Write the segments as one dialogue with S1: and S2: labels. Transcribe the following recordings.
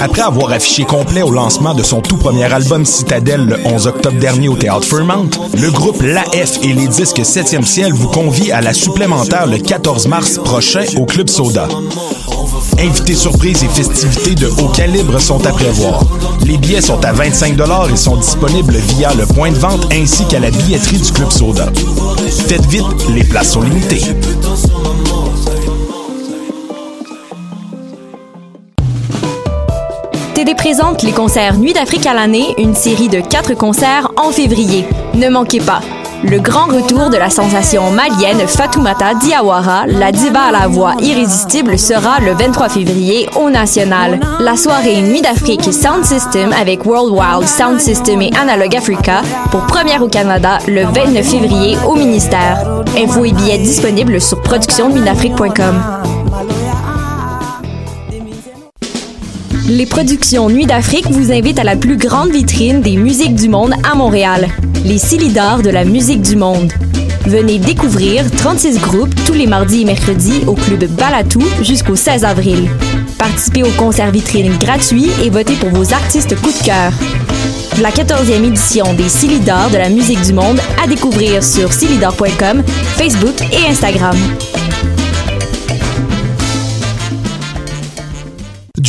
S1: Après avoir affiché complet au lancement de son tout premier album Citadel le 11 octobre dernier au Théâtre Fairmount, le groupe L'AF et les disques 7e ciel vous convient à la supplémentaire le 14 mars prochain au Club Soda. Invités surprises et festivités de haut calibre sont à prévoir. Les billets sont à 25 et sont disponibles via le point de vente ainsi qu'à la billetterie du Club Soda. Faites vite, les places sont limitées.
S2: TD présente les concerts Nuit d'Afrique à l'année, une série de quatre concerts en février. Ne manquez pas. Le grand retour de la sensation malienne Fatoumata Diawara, la diva à la voix irrésistible, sera le 23 février au National. La soirée Nuit d'Afrique Sound System avec World Wild Sound System et Analog Africa pour première au Canada le 29 février au ministère. Infos et billets disponibles sur productionnuitdafrique.com. Les productions Nuit d'Afrique vous invitent à la plus grande vitrine des musiques du monde à Montréal, les Silidors de la musique du monde. Venez découvrir 36 groupes tous les mardis et mercredis au club Balatou jusqu'au 16 avril. Participez au concert vitrine gratuit et votez pour vos artistes coup de cœur. La 14e édition des Silidors de la musique du monde à découvrir sur silidor.com, Facebook et Instagram.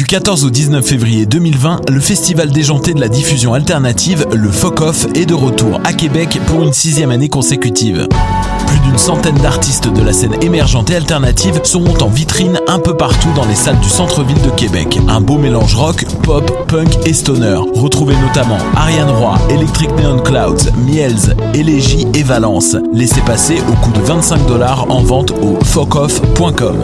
S3: Du 14 au 19 février 2020, le festival déjanté de la diffusion alternative, le FOC-OFF, est de retour à Québec pour une sixième année consécutive. Plus d'une centaine d'artistes de la scène émergente et alternative seront en vitrine un peu partout dans les salles du centre-ville de Québec. Un beau mélange rock, pop, punk et stoner. Retrouvez notamment Ariane Roy, Electric Neon Clouds, Miels, Élégie et Valence. Laissez passer au coût de 25 dollars en vente au focoff.com.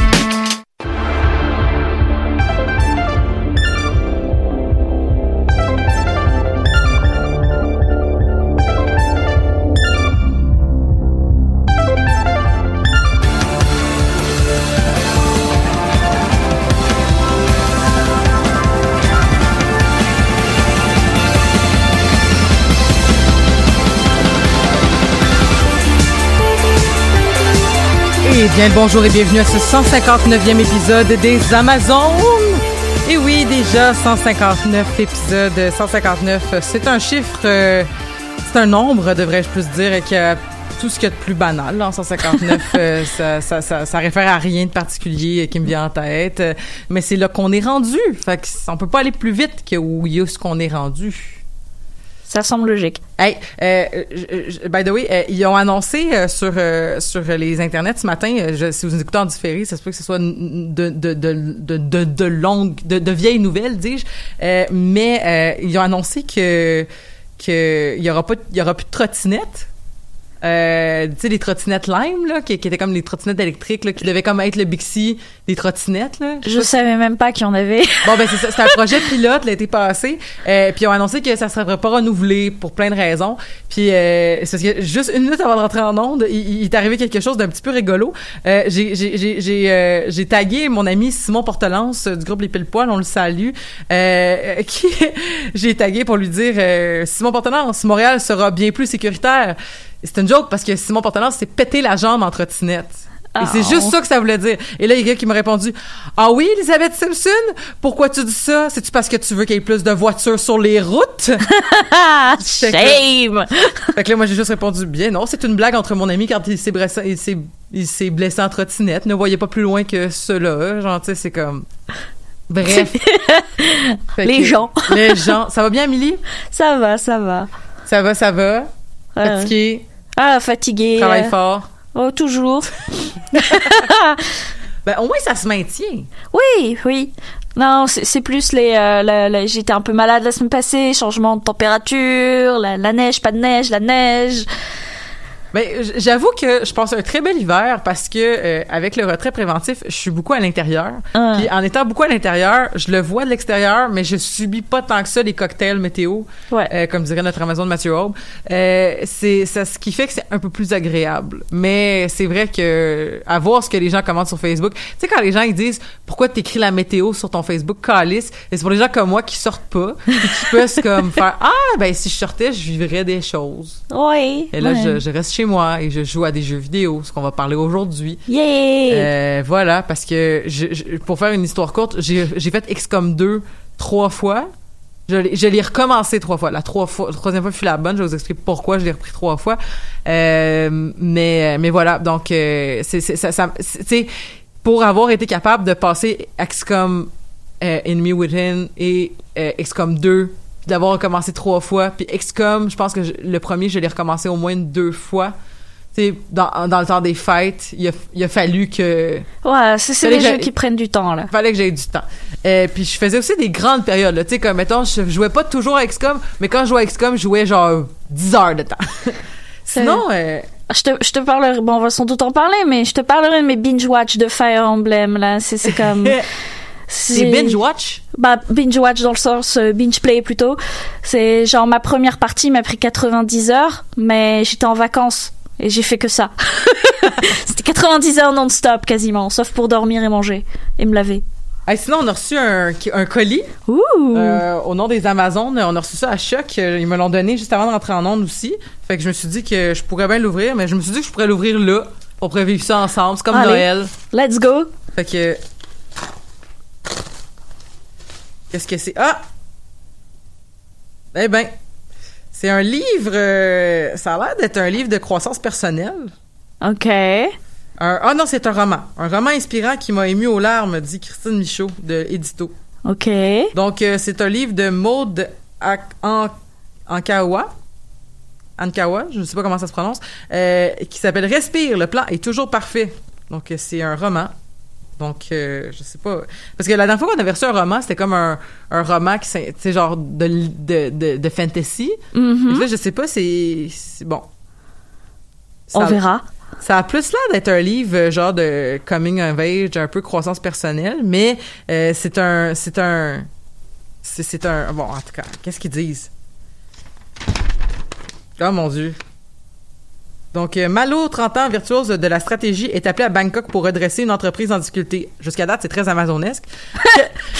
S4: Eh bien, bonjour et bienvenue à ce 159e épisode des Amazones. Et oui, déjà 159 épisodes, 159, c'est un chiffre, euh, c'est un nombre, devrais-je plus dire, qui a tout ce qu'il y a de plus banal. En 159, euh, ça, ça, ça, ça réfère à rien de particulier qui me vient en tête. Mais c'est là qu'on est rendu. Fait que on peut pas aller plus vite que où a ce qu'on est rendu.
S5: Ça semble logique.
S4: Hey, euh, je- by the way, euh, ils ont annoncé euh, sur euh, sur les internets ce matin. euh, si vous écoutez en différé, ça se peut que ce soit de de de de de, de de, vieilles nouvelles, dis-je. Euh, mais euh, ils ont annoncé que que il y aura pas il y aura plus de trottinettes. Euh, tu sais les trottinettes Lime là, qui, qui étaient comme les trottinettes électriques là, qui devaient comme être le Bixi des trottinettes là.
S5: Je savais même pas qu'il y en avait.
S4: Bon, ben, c'est un projet pilote l'été passé. Euh, puis ils ont annoncé que ça serait pas renouvelé pour plein de raisons. Puis, euh, c'est parce que juste une minute avant de rentrer en onde, il, il est arrivé quelque chose d'un petit peu rigolo. Euh, j'ai, j'ai, j'ai, j'ai, euh, j'ai tagué mon ami Simon Portelance du groupe Les Pile Poil, on le salue, euh, qui, j'ai tagué pour lui dire, euh, Simon Portelance, Montréal sera bien plus sécuritaire. C'est une joke parce que Simon Portelance s'est pété la jambe en trottinette. Et c'est
S5: Oh.
S4: juste ça que ça voulait dire. Et là, il y a quelqu'un qui m'a répondu Ah oui, Elisabeth Simpson, pourquoi tu dis ça? C'est-tu parce que tu veux qu'il y ait plus de voitures sur les routes
S5: Ah,
S4: Fait que-
S5: shame!
S4: Fait que là, moi, j'ai juste répondu Bien, non, c'est une blague entre mon ami quand il s'est blessé, il s'est, il s'est blessé en trottinette. Ne voyez pas plus loin que cela. Genre, tu sais, c'est comme. Bref.
S5: Les
S4: que-
S5: gens.
S4: Les gens. Ça va bien, Amélie?
S5: Ça va, ça va.
S4: Ça va, ça va.
S5: Ouais. Ah, fatigué.
S4: Travaille
S5: euh,
S4: fort.
S5: Oh, toujours.
S4: Ben, au moins, ça se maintient.
S5: Oui, oui. Non, c'est c'est plus les. euh, J'étais un peu malade la semaine passée, changement de température, la, la neige, pas de neige, la neige.
S4: Ben, j'avoue que je passe un très bel hiver parce que euh, avec le retrait préventif, je suis beaucoup à l'intérieur.
S5: Ah.
S4: Puis en étant beaucoup à l'intérieur, je le vois de l'extérieur, mais je subis pas tant que ça les cocktails météo,
S5: Ouais.
S4: euh, comme dirait notre Amazon Mathieu Aube. Euh, c'est ça, ce qui fait que c'est un peu plus agréable. Mais c'est vrai que à voir ce que les gens commentent sur Facebook, tu sais quand les gens ils disent pourquoi t'écris la météo sur ton Facebook calice, c'est pour les gens comme moi qui sortent pas, et qui peuvent comme faire ah ben si je sortais, je vivrais des choses.
S5: Oui.
S4: Et là,
S5: ouais.
S4: je, je reste chez moi et je joue à des jeux vidéo, ce qu'on va parler aujourd'hui.
S5: Yeah!
S4: Euh, voilà, parce que je, je- pour faire une histoire courte, j'ai fait XCOM 2 trois fois. Je l'ai recommencé trois fois. La trois fois, troisième fois fut la bonne. Je vais vous expliquer pourquoi je l'ai repris trois fois. Euh, mais mais voilà, donc euh, c'est ça, ça pour avoir été capable de passer XCOM euh, Enemy Within et euh, XCOM 2 d'avoir recommencé trois fois puis XCOM je pense que je- le premier je l'ai recommencé au moins deux fois tu sais dans, dans le temps des fêtes il a, il a fallu que
S5: Ouais, c'est les jeux qui prennent du temps, là.
S4: fallait que j'aie du temps euh, puis je faisais aussi des grandes périodes là tu sais comme mettons je jouais pas toujours à XCOM mais quand je jouais à XCOM je jouais genre 10 heures de temps sinon euh,
S5: Je te, je te parlerai, bon, on va sans doute en parler, mais je te parlerai de mes binge-watch de Fire Emblem, là. C'est comme.
S4: c'est binge watch?
S5: Bah, binge-watch dans le sens euh, binge-play plutôt. C'est genre ma première partie m'a pris 90 heures, mais j'étais en vacances et j'ai fait que ça. C'était 90 heures non-stop quasiment, sauf pour dormir et manger et me laver.
S4: Hey, sinon on a reçu un, un colis
S5: Ouh!
S4: Euh, au nom des Amazones, on a reçu ça à Choc. Ils me l'ont donné juste avant de rentrer en onde aussi. Fait que je me suis dit que je pourrais bien l'ouvrir, mais je me suis dit que je pourrais l'ouvrir là. On pourrait vivre ça ensemble. C'est comme
S5: Allez.
S4: Noël.
S5: Let's go!
S4: Fait que. Qu'est-ce que c'est? Ah! Eh ben. C'est un livre. euh, ça a l'air d'être un livre de croissance personnelle.
S5: Ok.
S4: Un- ah non, c'est un roman. Un roman inspirant qui m'a ému aux larmes, dit Christine Michaud de Édito.
S5: Ok.
S4: Donc, euh, c'est un livre de Maud Ak- An- Ankawa. Ankawa, je ne sais pas comment ça se prononce, euh, qui s'appelle Respire, le plan est toujours parfait. Donc, c'est un roman. Donc, euh, je sais pas. Parce que la dernière fois qu'on avait reçu un roman, c'était comme un, un roman qui, sais, genre de, de, de, de fantasy.
S5: Mhm.
S4: Et là, je sais pas, c'est. c'est- Bon. Ça-
S5: On verra.
S4: ça a plus l'air d'être un livre euh, genre de coming of age, un peu croissance personnelle, mais euh, c'est un, c'est un, c'est, c'est un, bon, en tout cas, qu'est-ce qu'ils disent? Oh mon dieu. Donc, euh, Malo, 30 ans, virtuose de la stratégie, est appelé à Bangkok pour redresser une entreprise en difficulté. Jusqu'à date, c'est très amazonesque.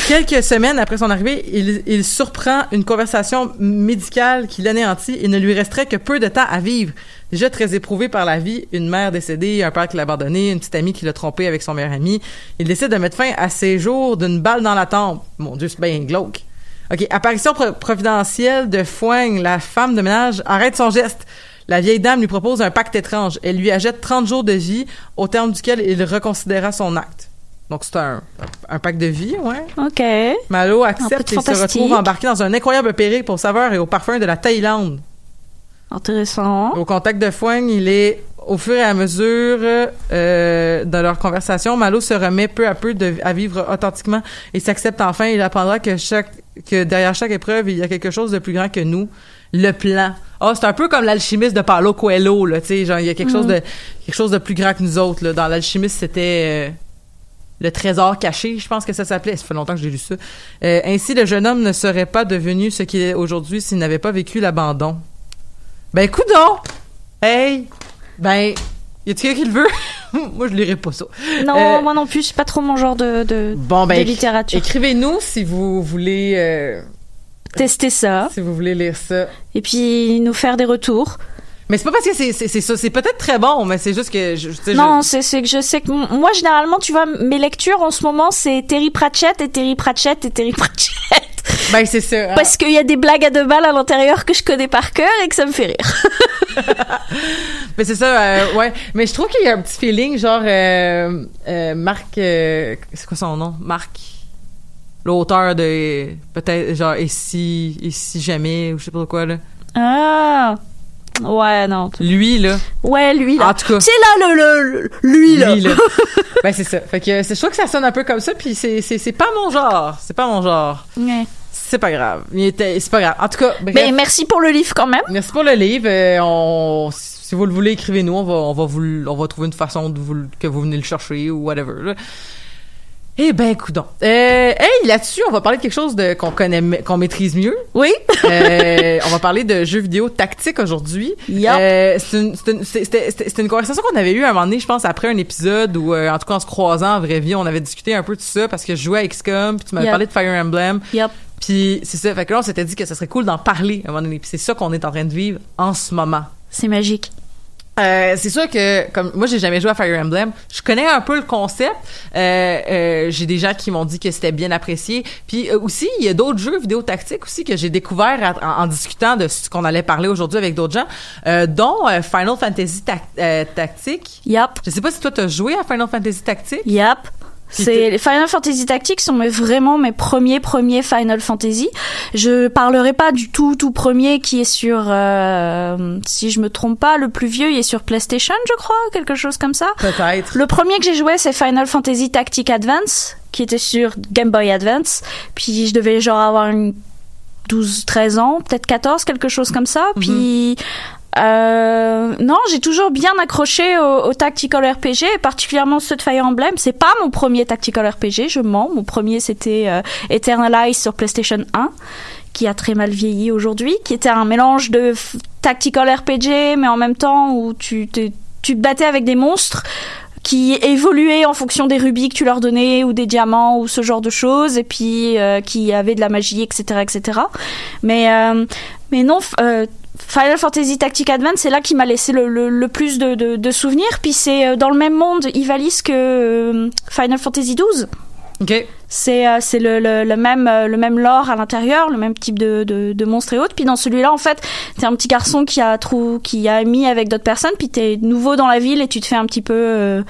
S4: Que- quelques semaines après son arrivée, il, il surprend une conversation médicale qui l'anéantit et ne lui resterait que peu de temps à vivre. Déjà très éprouvé par la vie, une mère décédée, un père qui l'a abandonné, une petite amie qui l'a trompé avec son meilleur ami, il décide de mettre fin à ses jours d'une balle dans la tempe. Mon Dieu, c'est bien glauque. OK. Apparition pro- providentielle de Foigne, la femme de ménage, arrête son geste. La vieille dame lui propose un pacte étrange. Elle lui achète 30 jours de vie, au terme duquel il reconsidéra son acte. Donc, c'est un, un pacte de vie, ouais.
S5: Ok.
S4: Malo
S5: peu
S4: accepte et se retrouve embarqué dans un incroyable périple aux saveurs et aux parfums de la Thaïlande.
S5: Intéressant.
S4: Au contact de Foigne, il est au fur et à mesure euh, de leur conversation, Malo se remet peu à peu de- à vivre authentiquement et s'accepte enfin. Il apprendra que chaque que derrière chaque épreuve, il y a quelque chose de plus grand que nous. Le plan. Ah, c'est un peu comme l'alchimiste de Paulo Coelho, là, tu sais, genre il y a quelque chose de quelque chose de plus grand que nous autres. Là. Dans l'alchimiste, c'était euh, le trésor caché, je pense que ça s'appelait. Ça fait longtemps que j'ai lu ça. Euh, ainsi, le jeune homme ne serait pas devenu ce qu'il est aujourd'hui s'il n'avait pas vécu l'abandon. Ben, coudon! Hey! Ben, y a-t-il quelqu'un qui le veut? Moi, je lirai pas ça.
S5: Non,
S4: Euh,
S5: moi non plus, c'est pas trop mon genre de, de,
S4: Bon, ben,
S5: de littérature.
S4: écrivez-nous si vous voulez, euh,
S5: Tester ça.
S4: si vous voulez lire ça.
S5: Et puis nous faire des retours.
S4: Mais c'est pas parce que c'est, c'est, c'est ça. C'est peut-être très bon, mais c'est juste que, je,
S5: Non,
S4: je-
S5: c'est c'est que je sais que moi généralement, tu vois, mes lectures en ce moment, c'est Terry Pratchett et Terry Pratchett et Terry Pratchett.
S4: ben, c'est ça. hein.
S5: Parce qu'il y a des blagues à deux balles à l'intérieur que je connais par cœur et que ça me fait rire.
S4: Mais c'est ça, euh, ouais. Mais je trouve qu'il y a un petit feeling, genre, euh, euh, Marc, c'est quoi son nom? Marc, l'auteur de, peut-être, genre, et si, et si jamais, ou je sais pas quoi, là.
S5: Ah. Ouais, non.
S4: Lui, là.
S5: Ouais, lui là.
S4: En tout cas.
S5: C'est là le, le, le- lui là.
S4: Lui, là. ben, c'est ça. Fait que c'est- je trouve que ça sonne un peu comme ça, puis c'est, c'est, c'est pas mon genre. C'est pas mon genre.
S5: Ouais.
S4: C'est pas grave. Il était, c'est pas grave. En tout cas, bref.
S5: Mais merci pour le livre quand même.
S4: Merci pour le livre. Euh, on, si vous le voulez, écrivez-nous. On va, on va vous, on va trouver une façon de vous, que vous venez le chercher ou whatever. là. Eh ben, coudon. Euh, hey, là-dessus, on va parler de quelque chose de, qu'on connaît, qu'on maîtrise mieux.
S5: Oui.
S4: Euh, on va parler de jeux vidéo tactiques aujourd'hui.
S5: Yup.
S4: Euh, c'est une, conversation qu'on avait eue à un moment donné, je pense, après un épisode où, euh, en tout cas, en se croisant en vraie vie, on avait discuté un peu de ça parce que je jouais à XCOM, puis tu m'avais parlé de Fire Emblem.
S5: Yep.
S4: Puis c'est ça, fait que là, on s'était dit que ça serait cool d'en parler à un moment donné. Puis c'est ça qu'on est en train de vivre en ce moment.
S5: C'est magique.
S4: Euh, c'est sûr que comme moi j'ai jamais joué à Fire Emblem, je connais un peu le concept. Euh, euh, j'ai des gens qui m'ont dit que c'était bien apprécié. Puis euh, aussi il y a d'autres jeux vidéo tactiques aussi que j'ai découvert à- en, en discutant de ce qu'on allait parler aujourd'hui avec d'autres gens, euh, dont euh, Final Fantasy Tac- Tactique.
S5: Yep.
S4: Je sais pas si toi t'as joué à Final Fantasy Tactique.
S5: Yep. C'est Final Fantasy Tactics sont vraiment mes premiers premiers Final Fantasy. Je parlerai pas du tout tout premier qui est sur euh, si je me trompe pas le plus vieux il est sur PlayStation je crois quelque chose comme ça.
S4: Peut-être.
S5: Le premier que j'ai joué c'est Final Fantasy Tactic Advance qui était sur Game Boy Advance. Puis je devais genre avoir une 12 13 ans, peut-être 14 quelque chose comme ça. Puis euh, non, j'ai toujours bien accroché au, au tactical RPG, et particulièrement ceux de Fire Emblem. C'est pas mon premier tactical RPG, je mens. Mon premier c'était euh, Eternalize sur PlayStation 1, qui a très mal vieilli aujourd'hui, qui était un mélange de tactical RPG, mais en même temps où tu te, battais avec des monstres qui évoluaient en fonction des rubis que tu leur donnais ou des diamants ou ce genre de choses et puis euh, qui avaient de la magie etc etc mais euh, mais non euh, Final Fantasy Tactic Advance c'est là qui m'a laissé le, le, le plus de, de, de souvenirs puis c'est euh, dans le même monde Ivalice que euh, Final Fantasy 12
S4: Ok.
S5: c'est euh, c'est le, le, le même euh, le même lore à l'intérieur, le même type de, de, de monstres et autres. Puis dans celui-là, en fait, t'es un petit garçon qui a trou qui a mis avec d'autres personnes. Puis t'es nouveau dans la ville et tu te fais un petit peu euh,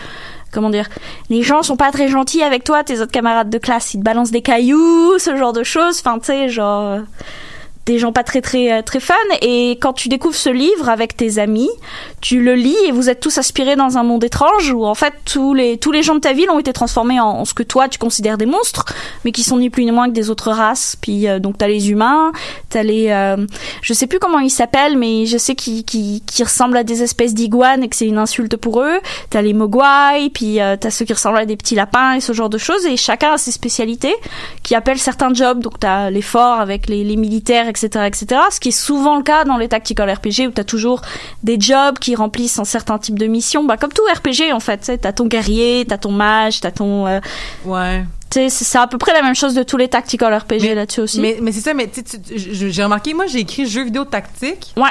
S5: comment dire Les gens sont pas très gentils avec toi. Tes autres camarades de classe, ils te balancent des cailloux, ce genre de choses. Enfin, tu sais, genre des gens pas très très euh, très fun et quand tu découvres ce livre avec tes amis tu le lis et vous êtes tous aspirés dans un monde étrange où en fait tous les tous les gens de ta ville ont été transformés en, ce que toi tu considères des monstres mais qui sont ni plus ni moins que des autres races. Puis euh, donc t'as les humains t'as les euh, je sais plus comment ils s'appellent mais je sais qu'ils qui qui ressemblent à des espèces d'iguanes et que c'est une insulte pour eux. T'as les mogwai puis euh, t'as ceux qui ressemblent à des petits lapins et ce genre de choses. Et chacun a ses spécialités qui appellent certains jobs. Donc t'as les forts avec les, les militaires etc etc ce qui est souvent le cas dans les tactical RPG où t'as toujours des jobs qui remplissent un certain type de mission bah comme tout RPG en fait t'as ton guerrier t'as ton mage t'as ton euh,
S4: Ouais.
S5: c'est à peu près la même chose de tous les tactical RPG là-dessus aussi
S4: Mais, mais c'est ça, mais j'ai remarqué, moi j'ai écrit jeux vidéo tactique.
S5: ouais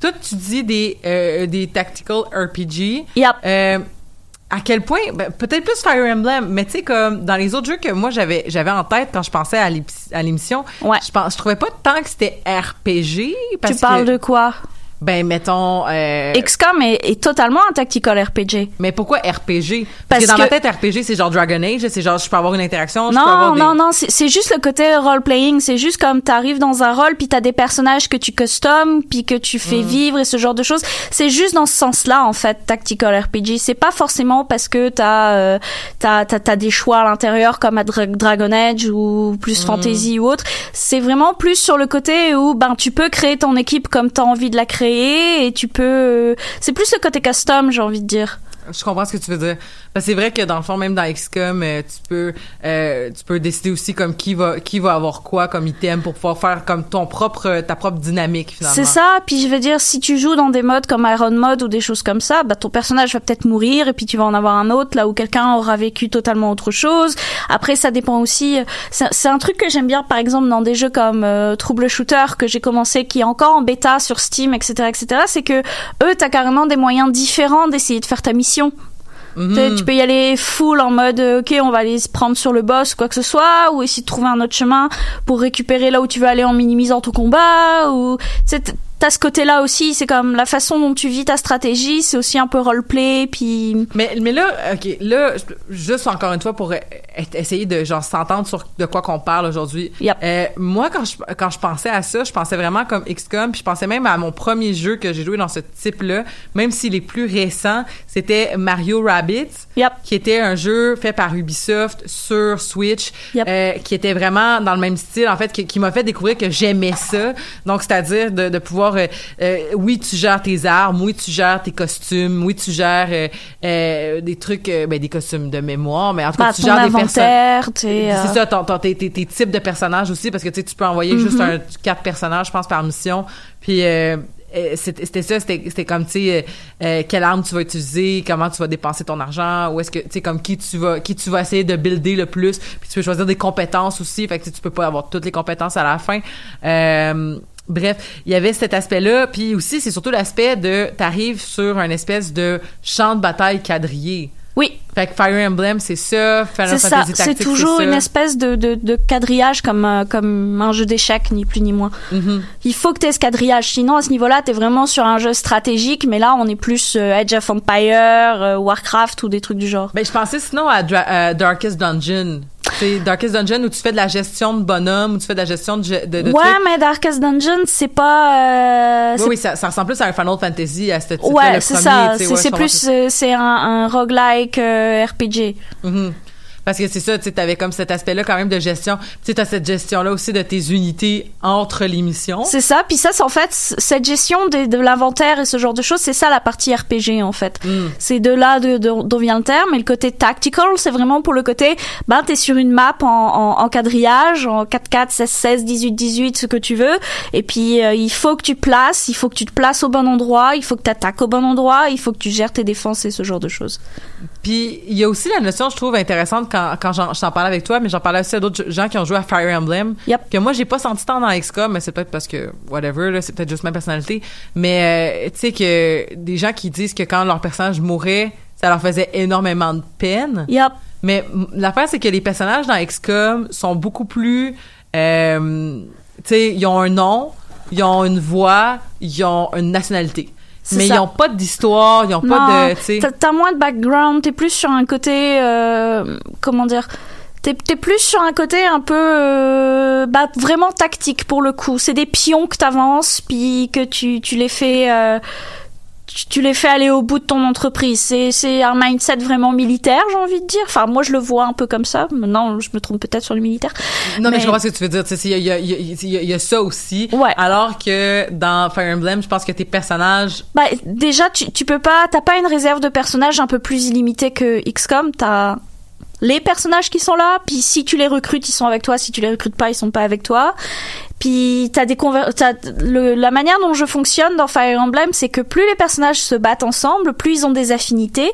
S4: Toi, tu dis des, euh, des tactical RPG.
S5: yep
S4: Euh, à quel point, ben, peut-être plus Fire Emblem, mais tu sais, comme dans les autres jeux que moi j'avais j'avais en tête quand je pensais à l'émission,
S5: Ouais.
S4: je, pense, je trouvais pas tant que c'était RPG. Parce
S5: tu parles
S4: que,
S5: de quoi?
S4: Ben, mettons. Euh,
S5: XCOM est, est totalement un tactical RPG
S4: mais pourquoi RPG? Parce,
S5: Parce
S4: que dans ma
S5: que-
S4: tête, RPG, c'est genre Dragon Age, c'est genre je peux avoir une interaction, je peux avoir
S5: Non,
S4: des...
S5: non, non, c'est juste le côté role-playing. C'est juste comme t'arrives dans un rôle, puis t'as des personnages que tu customes, puis que tu
S4: Mm.
S5: fais vivre et ce genre de choses. C'est juste dans ce sens-là, en fait, tactical RPG. C'est pas forcément parce que t'as euh, t'as t'as t'as des choix à l'intérieur comme à Dra- Dragon Age ou
S4: Mm.
S5: plus fantasy ou autre. C'est vraiment plus sur le côté où ben tu peux créer ton équipe comme t'as envie de la créer et tu peux. euh, C'est plus le côté custom, j'ai envie de dire.
S4: Je comprends ce que tu veux dire. C'est vrai que dans le fond, même dans XCOM, euh, tu peux euh, tu peux décider aussi comme qui va qui va avoir quoi comme item pour pouvoir faire comme ton propre ta propre dynamique finalement.
S5: C'est ça, puis je veux dire, si tu joues dans des modes comme Iron Mode ou des choses comme ça, bah ton personnage va peut-être mourir et puis tu vas en avoir un autre là où quelqu'un aura vécu totalement autre chose. Après, ça dépend aussi. C'est c'est un truc que j'aime bien, par exemple, dans des jeux comme euh, Trouble Shooter que j'ai commencé, qui est encore en bêta sur Steam, etc., etc. C'est que eux, t'as carrément des moyens différents d'essayer de faire ta mission.
S4: Mhm.
S5: Tu Tu peux y aller full en mode euh, ok on va aller se prendre sur le boss ou quoi que ce soit ou essayer de trouver un autre chemin pour récupérer là où tu veux aller en minimisant ton combat ou t'as ce côté là aussi c'est comme la façon dont tu vis ta stratégie c'est aussi un peu roleplay puis
S4: Mais, mais là, OK, là, juste encore une fois pour euh, essayer de genre s'entendre sur de quoi qu'on parle aujourd'hui.
S5: Yep.
S4: Euh, moi, quand je, quand je pensais à ça, je pensais vraiment comme XCOM, puis je pensais même à mon premier jeu que j'ai joué dans ce type-là, même s'il est plus récent, c'était Mario Rabbids,
S5: Yep.
S4: qui était un jeu fait par Ubisoft sur Switch,
S5: Yep.
S4: euh, qui était vraiment dans le même style, en fait, qui, qui m'a fait découvrir que j'aimais ça. Donc, c'est-à-dire de, de pouvoir euh, euh, oui, tu gères tes armes, oui, tu gères tes costumes, oui, tu gères euh, des trucs, ben, des costumes de mémoire, mais en tout cas,
S5: Bah,
S4: tu gères des personnes. C'est ça, ton, ton- tes, tes- tes types de personnages aussi, parce que tu peux envoyer juste
S5: Mhm.
S4: un, quatre personnages, je pense, par mission. Puis c'était ça, c'était comme, tu sais, euh, quelle arme tu vas utiliser, comment tu vas dépenser ton argent, ou est-ce que, tu sais, comme qui tu vas qui tu vas essayer de builder le plus. Puis tu peux choisir des compétences aussi, fait que tu peux pas avoir toutes les compétences à la fin. Euh, Bref, il y avait cet aspect-là, puis aussi c'est surtout l'aspect de t'arrives sur un espèce de champ de bataille quadrillé.
S5: Oui,
S4: Fait que Fire Emblem, c'est ça. Final
S5: c'est ça.
S4: Fantasy
S5: C'est toujours une espèce de, de, de quadrillage comme, euh, comme un jeu d'échecs, ni plus ni moins.
S4: Mhm.
S5: Il faut que tu aies ce quadrillage. Sinon, à ce niveau-là, tu es vraiment sur un jeu stratégique, mais là, on est plus euh, Age of Empire, euh, Warcraft ou des trucs du genre.
S4: Ben, je pensais sinon à, Dra- à Darkest Dungeon. C'est Darkest Dungeon où tu fais de la gestion de bonhommes, où tu fais de la gestion de, ge- de, de
S5: ouais,
S4: trucs?
S5: mais Darkest Dungeon, c'est pas. euh,
S4: Oui, ça, ça ressemble plus à un Final Fantasy à ce type
S5: ouais, c'est ça. C'est
S4: ouais,
S5: plus. euh, C'est un, un roguelike euh, RPG.
S4: comprends. Mhm. Parce que c'est ça, tu sais, t'avais comme cet aspect-là quand même de gestion. Tu t'as cette gestion-là aussi de tes unités entre les missions.
S5: C'est ça. Puis ça, c'est en fait cette gestion de, de l'inventaire et ce genre de choses, c'est ça la partie RPG en fait.
S4: Mm.
S5: C'est de là de- de- d'où vient le terme. Et le côté tactical, c'est vraiment pour le côté, ben t'es sur une map en, en, en quadrillage, en 4 4 16 16 18 18 ce que tu veux. Et puis euh, il faut que tu places, il faut que tu te places au bon endroit, il faut que tu attaques au bon endroit, il faut que tu gères tes défenses et ce genre de choses.
S4: Puis il y a aussi la notion, je trouve intéressante quand, quand j'en, je t'en parlais avec toi, mais j'en parlais aussi à d'autres gens qui ont joué à Fire Emblem,
S5: Yep.
S4: que moi j'ai pas senti tant dans XCOM, mais c'est peut-être parce que whatever, là, c'est peut-être juste ma personnalité. Mais euh, tu sais que des gens qui disent que quand leur personnage mourait, ça leur faisait énormément de peine.
S5: Yep.
S4: Mais l'affaire, c'est que les personnages dans XCOM sont beaucoup plus... Euh, tu sais, ils ont un nom, ils ont une voix, ils ont une nationalité. Mais
S5: ça.
S4: ils ont pas d'histoire, ils ont
S5: Non,
S4: pas de...
S5: t'as- moins de background, t'es plus sur un côté, euh, comment dire, t'es t'es plus sur un côté un peu, euh, bah vraiment tactique pour le coup. C'est des pions que t'avances, puis que tu tu les fais. euh, tu les fais aller au bout de ton entreprise. C'est c'est un mindset vraiment militaire, j'ai envie de dire. Enfin, moi, je le vois un peu comme ça. Maintenant, je me trompe peut-être sur le militaire.
S4: Non, mais,
S5: Mais-
S4: je comprends ce que tu veux dire. Tu sais, il y a, il y, a, il y, a, il y a- il y a ça aussi.
S5: Ouais.
S4: Alors que dans Fire Emblem, je pense que tes personnages...
S5: Bah, déjà, tu, tu peux pas, t'as pas une réserve de personnages un peu plus illimitée que XCOM. T'as les personnages qui sont là, puis si tu les recrutes, ils sont avec toi. Si tu les recrutes pas, ils sont pas avec toi. Puis t'as des conver- t'as le, la manière dont je fonctionne dans Fire Emblem, c'est que plus les personnages se battent ensemble, plus ils ont des affinités,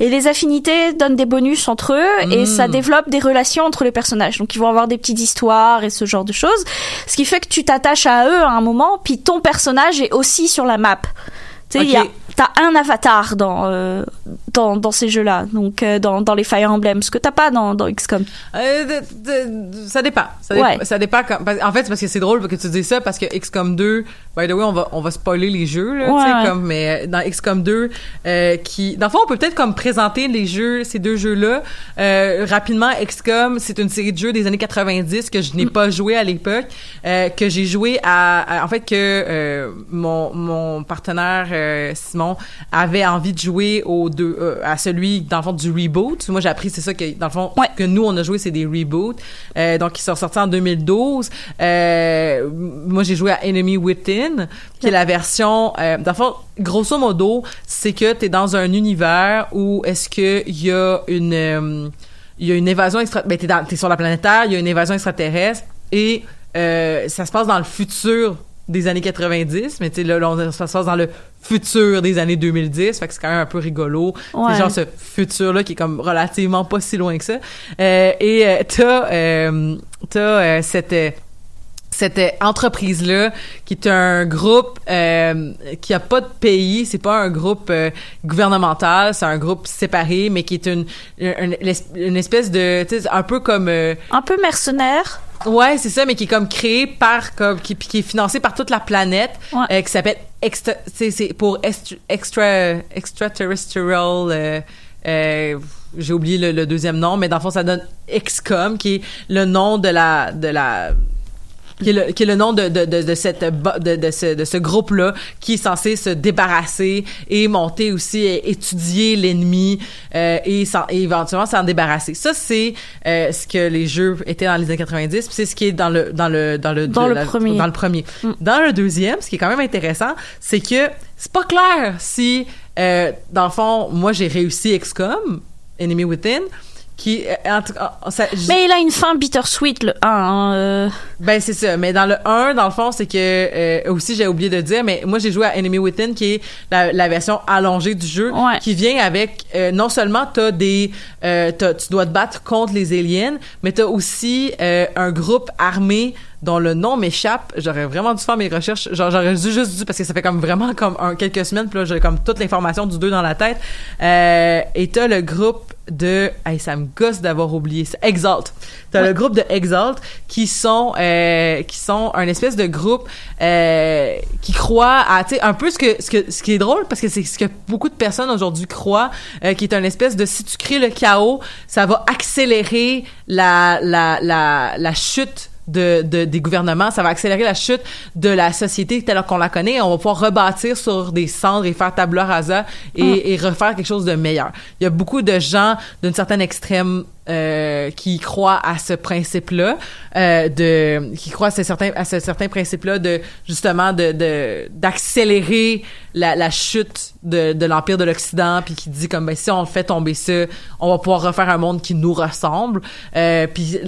S5: et les affinités donnent des bonus entre eux, et
S4: Mm.
S5: ça développe des relations entre les personnages. Donc ils vont avoir des petites histoires et ce genre de choses, ce qui fait que tu t'attaches à eux à un moment, puis ton personnage est aussi sur la map. Tu sais, il y a-. t'as un avatar dans euh, dans, dans ces jeux-là, donc euh, dans, dans les Fire Emblem, ce que t'as pas dans, dans XCOM.
S4: Euh, de- de- ça dépend. Ça, dé-
S5: Ouais.
S4: ça dépend. En fait, c'est parce que c'est drôle que tu dis ça parce que XCOM 2, by the way, on va, on va spoiler les jeux, là,
S5: Ouais,
S4: comme, mais dans XCOM 2, euh, qui, dans le fond, on peut peut-être comme présenter les jeux, ces deux jeux-là, rapidement. XCOM, c'est une série de jeux des années 90 que je n'ai pas joué à l'époque, que j'ai joué à, à- en fait, que mon, mon partenaire euh, Simon avait envie de jouer aux deux, euh, à celui, dans le fond, du reboot. Moi, j'ai appris, c'est ça que, dans le fond,
S5: Ouais.
S4: que nous, on a joué, c'est des reboots. Euh, donc, ils sont sortis en 2012. Euh, moi, j'ai joué à Enemy Within, qui est la version... Dans le fond, grosso modo, c'est que tu es dans un univers où est-ce que il y a une... il y a une évasion extra... Ben, t'es, dans- t'es sur la planète Terre, il y a une évasion extraterrestre et ça se passe dans le futur des années 90, mais tu sais, là, là, on- ça se passe dans le futur des années 2010, fait que c'est quand même un peu rigolo.
S5: Ouais.
S4: C'est genre ce futur-là qui est comme relativement pas si loin que ça. Euh, et euh, t'as, euh, t'as euh, cette... euh, cette euh, entreprise-là, qui est un groupe euh, qui a pas de pays, c'est pas un groupe euh, gouvernemental, c'est un groupe séparé, mais qui est une, une, une espèce de, tu sais, un peu comme, euh,
S5: Un peu mercenaire.
S4: Ouais, c'est ça, mais qui est comme créé par, comme, qui, qui est financé par toute la planète,
S5: Ouais.
S4: euh, qui s'appelle extra, c'est c'est pour est- extra, extraterrestrial. Euh, euh, j'ai oublié le, le deuxième nom, mais dans le fond, ça donne XCOM, qui est le nom de la, de la qui est le, qui est le nom de, de, de, de cette de, de ce, de ce groupe-là qui est censé se débarrasser et monter aussi et étudier l'ennemi euh, et, et éventuellement s'en débarrasser. Ça, c'est euh, ce que les jeux étaient dans les années 90, puis c'est ce qui est dans le dans le dans le
S5: Dans le
S4: la-
S5: premier.
S4: dans le premier. Dans le deuxième, ce qui est quand même intéressant, c'est que c'est pas clair si euh, dans le fond, moi j'ai réussi XCOM, Enemy Within, qui euh, en tout cas, ça- j-
S5: Mais il a une fin bittersweet, le 1. hein, euh.
S4: ben c'est ça, mais dans le 1 dans le fond, c'est que euh, aussi j'ai oublié de dire mais moi j'ai joué à Enemy Within qui est la, la version allongée du jeu
S5: Ouais.
S4: qui vient avec euh, non seulement t'as des t'as- tu dois te battre contre les aliens, mais t'as aussi un groupe armé dont le nom m'échappe. J'aurais vraiment dû faire mes recherches. Genre, j'aurais dû juste dû parce que ça fait comme vraiment comme un, quelques semaines, puis là j'ai comme toute l'information du 2 dans la tête. Et t'as le groupe de, hey, ça me gosse d'avoir oublié ça. Exalt. T'as le groupe de Exalt qui sont euh, qui sont un espèce de groupe euh, qui croit à, tu sais, un peu ce que ce que ce qui est drôle parce que c'est ce que beaucoup de personnes aujourd'hui croient, euh, qui est un espèce de si tu crées le chaos, ça va accélérer la la la la chute de, de- des gouvernements, ça va accélérer la chute de la société telle qu'on la connaît. On va pouvoir rebâtir sur des cendres et faire tabula rasa et, et refaire quelque chose de meilleur. Il y a beaucoup de gens d'une certaine extrême euh, qui croient à ce principe-là, euh, de qui croient à ce certain à ce certain principe-là de justement de d'accélérer la, la chute de, de l'empire de l'Occident, puis qui dit comme ben si on fait tomber ça, on va pouvoir refaire un monde qui nous ressemble. Euh, puis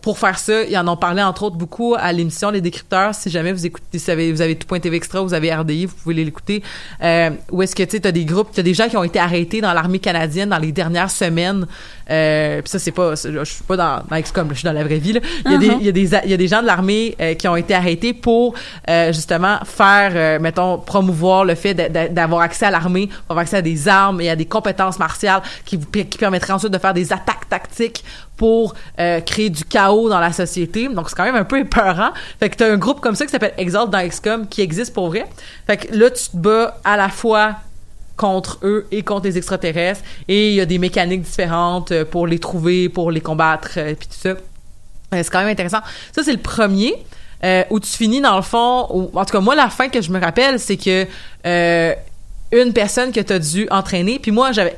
S4: pour faire ça, ils en ont parlé entre autres beaucoup à l'émission Les Décrypteurs. Si jamais vous écoutez, vous avez, vous avez tout.tv extra, vous avez RDI, vous pouvez l'écouter. Euh, où est-ce que tu t'as des groupes, t'as des gens qui ont été arrêtés dans l'armée canadienne dans les dernières semaines. Euh, puis ça c'est pas, je suis pas dans, dans XCOM, je suis dans la vraie vie. là. Il y a des, il y a des, il y a des gens de l'armée euh, qui ont été arrêtés pour euh, justement faire, euh, mettons, promouvoir le fait d'avoir accès à l'armée, avoir accès à des armes et à des compétences martiales qui vous qui permettraient ensuite de faire des attaques tactiques pour euh, créer du chaos dans la société. Donc c'est quand même un peu épeurant. Fait que t'as un groupe comme ça qui s'appelle Exalt dans XCOM qui existe pour vrai. Fait que là tu te bats à la fois contre eux et contre les extraterrestres et il y a des mécaniques différentes euh, pour les trouver, pour les combattre euh, puis tout ça. Euh, c'est quand même intéressant. Ça c'est le premier euh, où tu finis dans le fond ou en tout cas moi la fin que je me rappelle c'est que euh, une personne que tu as dû entraîner puis moi j'avais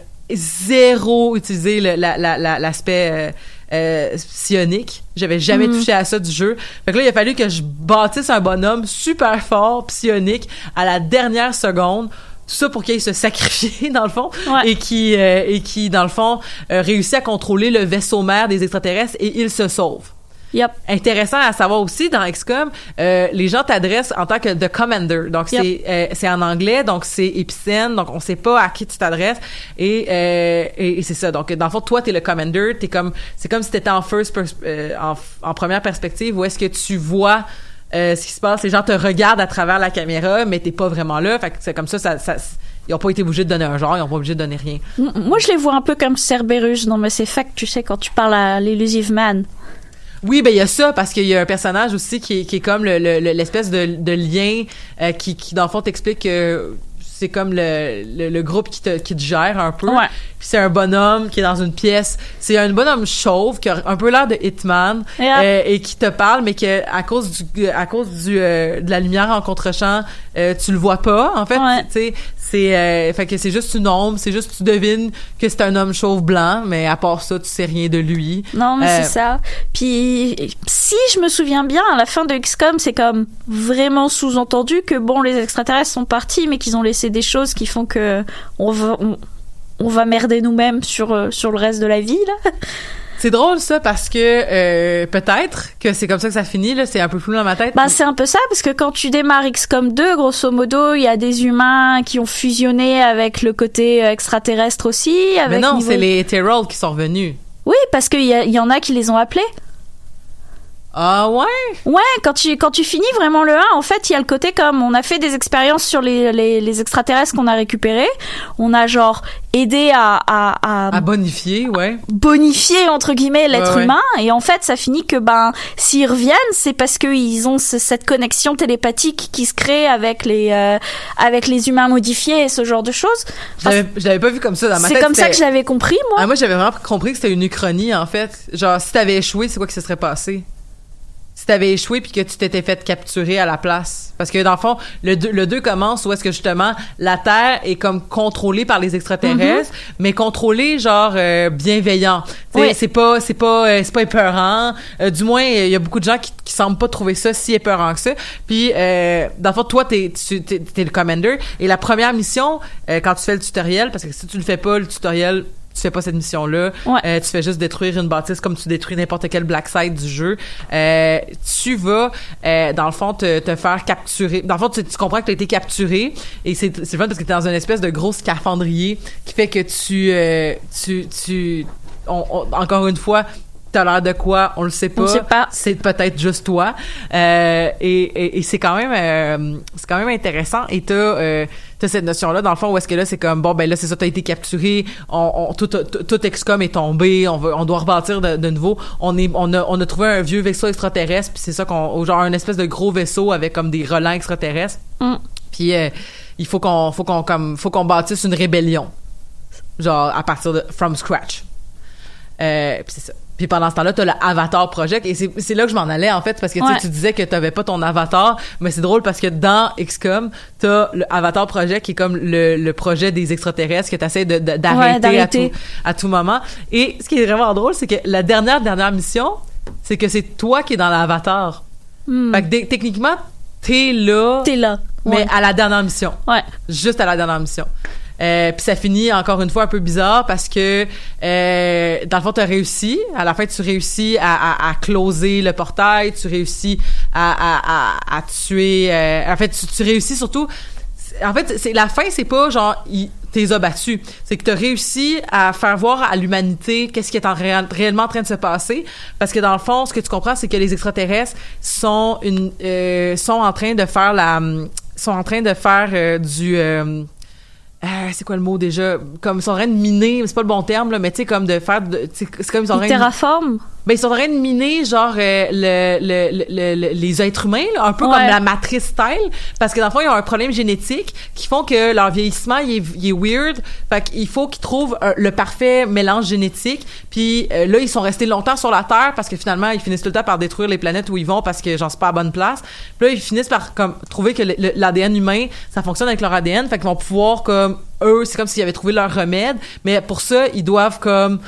S4: zéro utilisé la- la- la- l'aspect euh, euh, psionique. J'avais jamais touché à ça du jeu. Fait que là, il a fallu que je bâtisse un bonhomme super fort, psionique, à la dernière seconde. Tout ça pour qu'il se sacrifie, dans le fond,
S5: Ouais.
S4: et qui, euh, et qui, dans le fond, euh, réussit à contrôler le vaisseau mère des extraterrestres et il se sauve.
S5: Yep.
S4: Intéressant à savoir aussi dans XCOM, euh, les gens t'adressent en tant que the commander. Donc
S5: Yep.
S4: c'est euh, c'est en anglais, donc c'est épicène, donc on sait pas à qui tu t'adresses et, euh, et, et c'est ça. Donc dans le fond toi t'es le commander, t'es comme c'est comme si t'étais en first euh, en, en première perspective où est-ce que tu vois euh, ce qui se passe, les gens te regardent à travers la caméra, mais t'es pas vraiment là. Fait que c'est comme ça, ça, ça ils ont pas été obligés de donner un genre, ils ont pas obligé de donner rien.
S5: Moi, je les vois un peu comme Cerberus dans Mass Effect, tu sais, quand tu parles à l'Illusive Man.
S4: Oui, ben il y a ça parce qu'il y a un personnage aussi qui est, qui est comme le- le- le- l'espèce de, de lien euh, qui, qui dans le fond t'explique que c'est comme le, le, le groupe qui te, qui te gère un peu.
S5: Ouais.
S4: Puis c'est un bonhomme qui est dans une pièce. C'est un bonhomme chauve qui a un peu l'air de Hitman
S5: Yeah.
S4: euh, et qui te parle, mais que à cause du à cause du euh, de la lumière en contre-champ, euh, tu le vois pas. En fait,
S5: Ouais.
S4: C'est euh, fait que c'est juste une ombre. C'est juste tu devines que c'est un homme chauve blanc, mais à part ça, tu sais rien de lui.
S5: Non, mais
S4: Euh,
S5: c'est ça. Puis, si je me souviens bien, à la fin de XCOM, c'est comme vraiment sous-entendu que bon, les extraterrestres sont partis, mais qu'ils ont laissé des choses qui font que on va, on, on va merder nous-mêmes sur, euh, sur le reste de la vie, là.
S4: C'est drôle ça parce que euh, peut-être que c'est comme ça que ça finit là, c'est un peu flou dans ma tête.
S5: Bah, c'est un peu ça, parce que quand tu démarres XCOM 2, grosso modo, il y a des humains qui ont fusionné avec le côté euh, extraterrestre aussi. Avec
S4: mais non,
S5: niveau-
S4: c'est les Tyrell qui sont revenus.
S5: Oui, parce qu'il y en a qui les ont appelés.
S4: Ah ouais?
S5: Ouais, quand tu, quand tu finis vraiment le 1, en fait, il y a le côté comme on a fait des expériences sur les, les, les extraterrestres qu'on a récupérés. On a genre aidé à, à, à
S4: À bonifier, ouais.
S5: bonifier entre guillemets l'être
S4: Ouais, ouais.
S5: humain et en fait ça finit que ben s'ils reviennent c'est parce qu'ils ont ce- cette connexion télépathique qui se crée avec les euh, avec les humains modifiés et ce genre de choses
S4: l'avais- je l'avais pas vu comme ça dans ma
S5: c'est
S4: tête.
S5: comme ça que je l'avais compris moi
S4: Ah, moi, j'avais vraiment compris que c'était une uchronie, en fait. Genre, si t'avais échoué, c'est quoi qui se serait passé? Si t'avais échoué puis que tu t'étais fait capturer à la place. Parce que dans le fond, le 2 le deux commence où est-ce que justement la Terre est comme contrôlée par les extraterrestres, mais contrôlée genre euh, bienveillant.
S5: Oui.
S4: c'est pas c'est pas euh, c'est pas épeurant. Euh, du moins, il y a beaucoup de gens qui, qui semblent pas trouver ça si épeurant que ça. Puis euh, dans le fond, toi t'es tu t'es, le commander et la première mission euh, quand tu fais le tutoriel, parce que si tu le fais pas le tutoriel tu fais pas cette mission-là.
S5: Ouais.
S4: Euh, tu fais juste détruire une bâtisse comme tu détruis n'importe quel black site du jeu. Euh, tu vas, euh, dans le fond, te, te faire capturer. Dans le fond, tu, tu comprends que tu as été capturé et c'est c'est fun parce que tu es dans une espèce de gros scaphandrier qui fait que tu... euh, tu, tu on- on- encore une fois, t'as l'air de quoi, on le sait pas.
S5: On sait pas.
S4: C'est peut-être juste toi. Euh, et et, et c'est quand même euh, c'est quand même intéressant. Et t'as euh, t'as cette notion-là dans le fond où est-ce que là c'est comme bon ben là c'est ça t'as été capturé, on, on tout, tout, tout XCOM est tombé, on veut on doit rebâtir de, de nouveau. On est on a on a trouvé un vieux vaisseau extraterrestre puis c'est ça qu'on genre un espèce de gros vaisseau avec comme des relents extraterrestres.
S5: Mm.
S4: Puis euh, il faut qu'on faut qu'on comme faut qu'on bâtisse une rébellion. Genre à partir de from scratch. Euh, puis c'est ça. Puis pendant ce temps-là, t'as le Avatar Project et c'est là que je m'en allais en fait parce que tu sais,
S5: Ouais.
S4: tu disais que t'avais pas ton avatar, mais c'est drôle parce que dans XCOM, t'as le Avatar Project qui est comme le, le projet des extraterrestres que t'essaies
S5: Ouais,
S4: d'arrêter à tout à tout moment. Et ce qui est vraiment drôle, c'est que la dernière dernière mission, c'est que c'est toi qui es dans l'avatar.
S5: Hmm.
S4: Fait que techniquement, t'es là,
S5: T'es là.
S4: mais
S5: Ouais.
S4: à la dernière mission
S5: Ouais.
S4: juste à la dernière mission. Euh, puis ça finit encore une fois un peu bizarre parce que euh, dans le fond tu as réussi. À la fin tu réussis à, à, à closer le portail tu réussis à, à, à, à tuer euh, en fait tu, réussis surtout en fait c'est la fin c'est pas genre il- t'es abattu. C'est que tu as réussi à faire voir à l'humanité qu'est-ce qui est en réel- réellement en train de se passer. Parce que dans le fond ce que tu comprends c'est que les extraterrestres sont une euh, sont en train de faire la sont en train de faire euh, du euh, c'est quoi le mot déjà? Comme ils sont en train de miner c'est pas le bon terme là mais tu sais comme de faire de- c'est comme ils sont en train de
S5: Terraform.
S4: Ben, ils sont en train de miner, genre, euh, le, le, le- le- les êtres humains, là, un peu
S5: Ouais.
S4: comme la matrice style, parce que dans le fond, ils ont un problème génétique qui font que leur vieillissement, il est, il est weird. Fait qu'il faut qu'ils trouvent un- le parfait mélange génétique. Puis euh, là, ils sont restés longtemps sur la Terre parce que finalement, ils finissent tout le temps par détruire les planètes où ils vont parce que, genre, c'est pas à bonne place. Puis là, ils finissent par, comme, trouver que l'ADN humain, ça fonctionne avec leur ADN. Fait qu'ils vont pouvoir, comme, eux, c'est comme s'ils avaient trouvé leur remède. Mais pour ça, ils doivent, comme,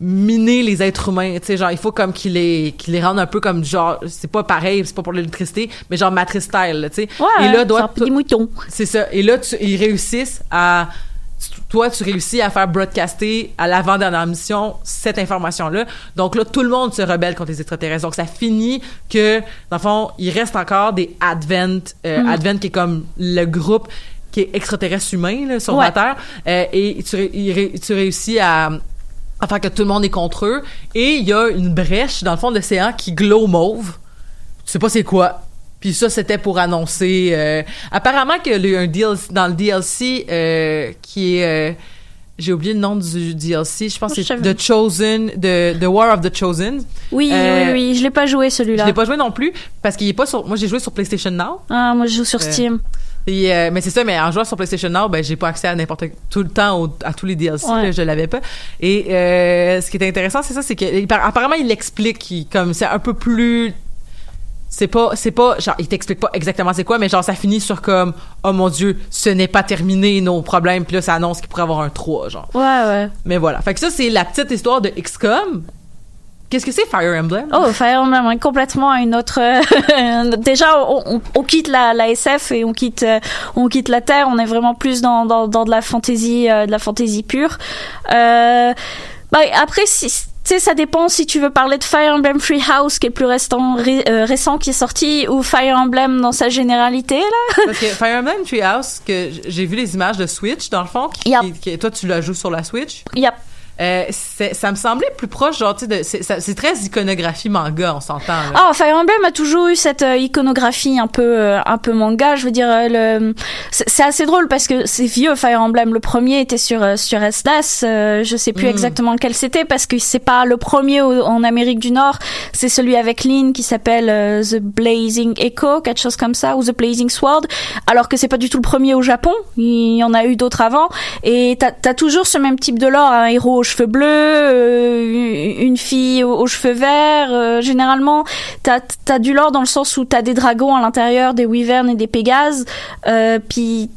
S4: miner les êtres humains tu sais genre il faut comme qu'ils les qu'ils les rendent un peu comme genre c'est pas pareil c'est pas pour l'électricité mais genre matrice style tu sais
S5: Ouais.
S4: et là doit
S5: des moutons.
S4: c'est ça et là tu, ils réussissent à toi tu réussis à faire broadcaster à l'avant dernière mission cette information là donc là tout le monde se rebelle contre les extraterrestres donc ça finit que dans le fond il reste encore des Advent euh,
S5: Mm.
S4: Advent qui est comme le groupe qui est extraterrestre humain là, sur
S5: Ouais.
S4: la Terre euh, et tu, il tu réussis à faire que tout le monde est contre eux. Et il y a une brèche dans le fond de l'océan qui glow mauve. Tu sais pas c'est quoi. Puis ça, c'était pour annoncer... euh, apparemment qu'il y a un DLC, dans le DLC euh, qui est... euh, j'ai oublié le nom du DLC. Je pense que
S5: Je
S4: c'est. The Chosen, The, The War of the Chosen.
S5: Oui, oui, oui. Je l'ai pas joué
S4: Je
S5: celui-là.
S4: l'ai pas joué non plus parce qu'il est pas sur... Moi, j'ai joué sur PlayStation Now.
S5: Ah, moi je joue sur Steam.
S4: Et, euh, mais c'est ça, mais en jouant sur PlayStation Now, ben j'ai pas accès à n'importe tout le temps au- à tous les DLC,
S5: Ouais.
S4: là, je l'avais pas. Et euh, ce qui est intéressant, c'est ça, c'est que apparemment il l'explique, il- comme c'est un peu plus c'est pas c'est pas genre il t'explique pas exactement c'est quoi mais genre ça finit sur comme oh mon dieu ce n'est pas terminé nos problèmes puis là ça annonce qu'il pourrait avoir un 3 genre
S5: Ouais, ouais.
S4: mais voilà fait que ça c'est la petite histoire de XCOM qu'est-ce que c'est Fire Emblem?
S5: Oh, Fire Emblem, ouais, complètement une autre. Déjà, on, on- on quitte la, la SF et on quitte, euh, on quitte la Terre. On est vraiment plus dans, dans, dans de la fantasy, euh, de la fantasy pure. Euh, bah, après, si, tu sais, ça dépend si tu veux parler de Fire Emblem Free House, qui est le plus restant, ré- euh, récent qui est sorti, ou Fire Emblem dans sa généralité, là.
S4: parce que Fire Emblem Treehouse que j- j'ai vu les images de Switch dans le fond qui,
S5: Yep.
S4: qui- qui- toi tu la joues sur la Switch?
S5: Yep.
S4: Euh, ça me semblait plus proche, genre, tu sais, de- c'est très iconographie manga, on s'entend.
S5: Ah, Fire Emblem a toujours eu cette euh, iconographie un peu, euh, un peu manga. Je veux dire, euh, le, c'est assez drôle parce que c'est vieux Fire Emblem. Le premier était sur sur SNES. euh, je sais plus
S4: Mm.
S5: exactement lequel c'était parce que c'est pas le premier au- en Amérique du Nord. C'est celui avec Lynn qui s'appelle The Blazing Echo, quelque chose comme ça, ou The Blazing Sword. Alors que c'est pas du tout le premier au Japon. Il y en a eu d'autres avant. Et t'as as toujours ce même type de lore, un héros cheveux bleus, euh, une fille aux, aux cheveux verts. euh, généralement, t'as as du lore dans le sens où t'as des dragons à l'intérieur, des wyverns et des pégases. Euh, puis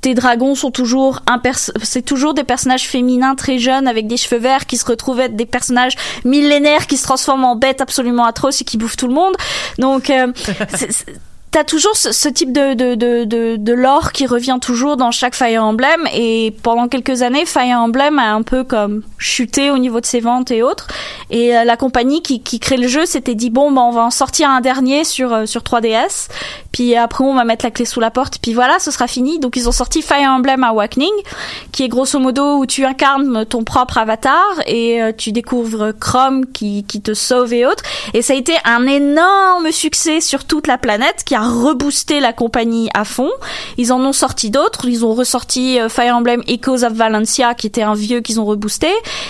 S5: tes dragons sont toujours un c'est toujours des personnages féminins très jeunes avec des cheveux verts qui se retrouvent être des personnages millénaires qui se transforment en bêtes absolument atroces et qui bouffent tout le monde. Donc euh, T'as toujours ce, type de, de, de, de, de lore qui revient toujours dans chaque Fire Emblem et pendant quelques années Fire Emblem a un peu comme chuté au niveau de ses ventes et autres et euh, la compagnie qui, qui crée le jeu s'était dit bon bah on va en sortir un dernier sur, euh, sur 3DS puis après on va mettre la clé sous la porte puis voilà ce sera fini. Donc ils ont sorti Fire Emblem Awakening qui est grosso modo où tu incarnes ton propre avatar et euh, tu découvres Chrome qui, qui te sauve et autres. Et ça a été un énorme succès sur toute la planète qui a reboosté la compagnie à fond. Ils en ont sorti d'autres. Ils ont ressorti euh, Fire Emblem Echoes of Valencia qui était un vieux qu'ils ont reboosté.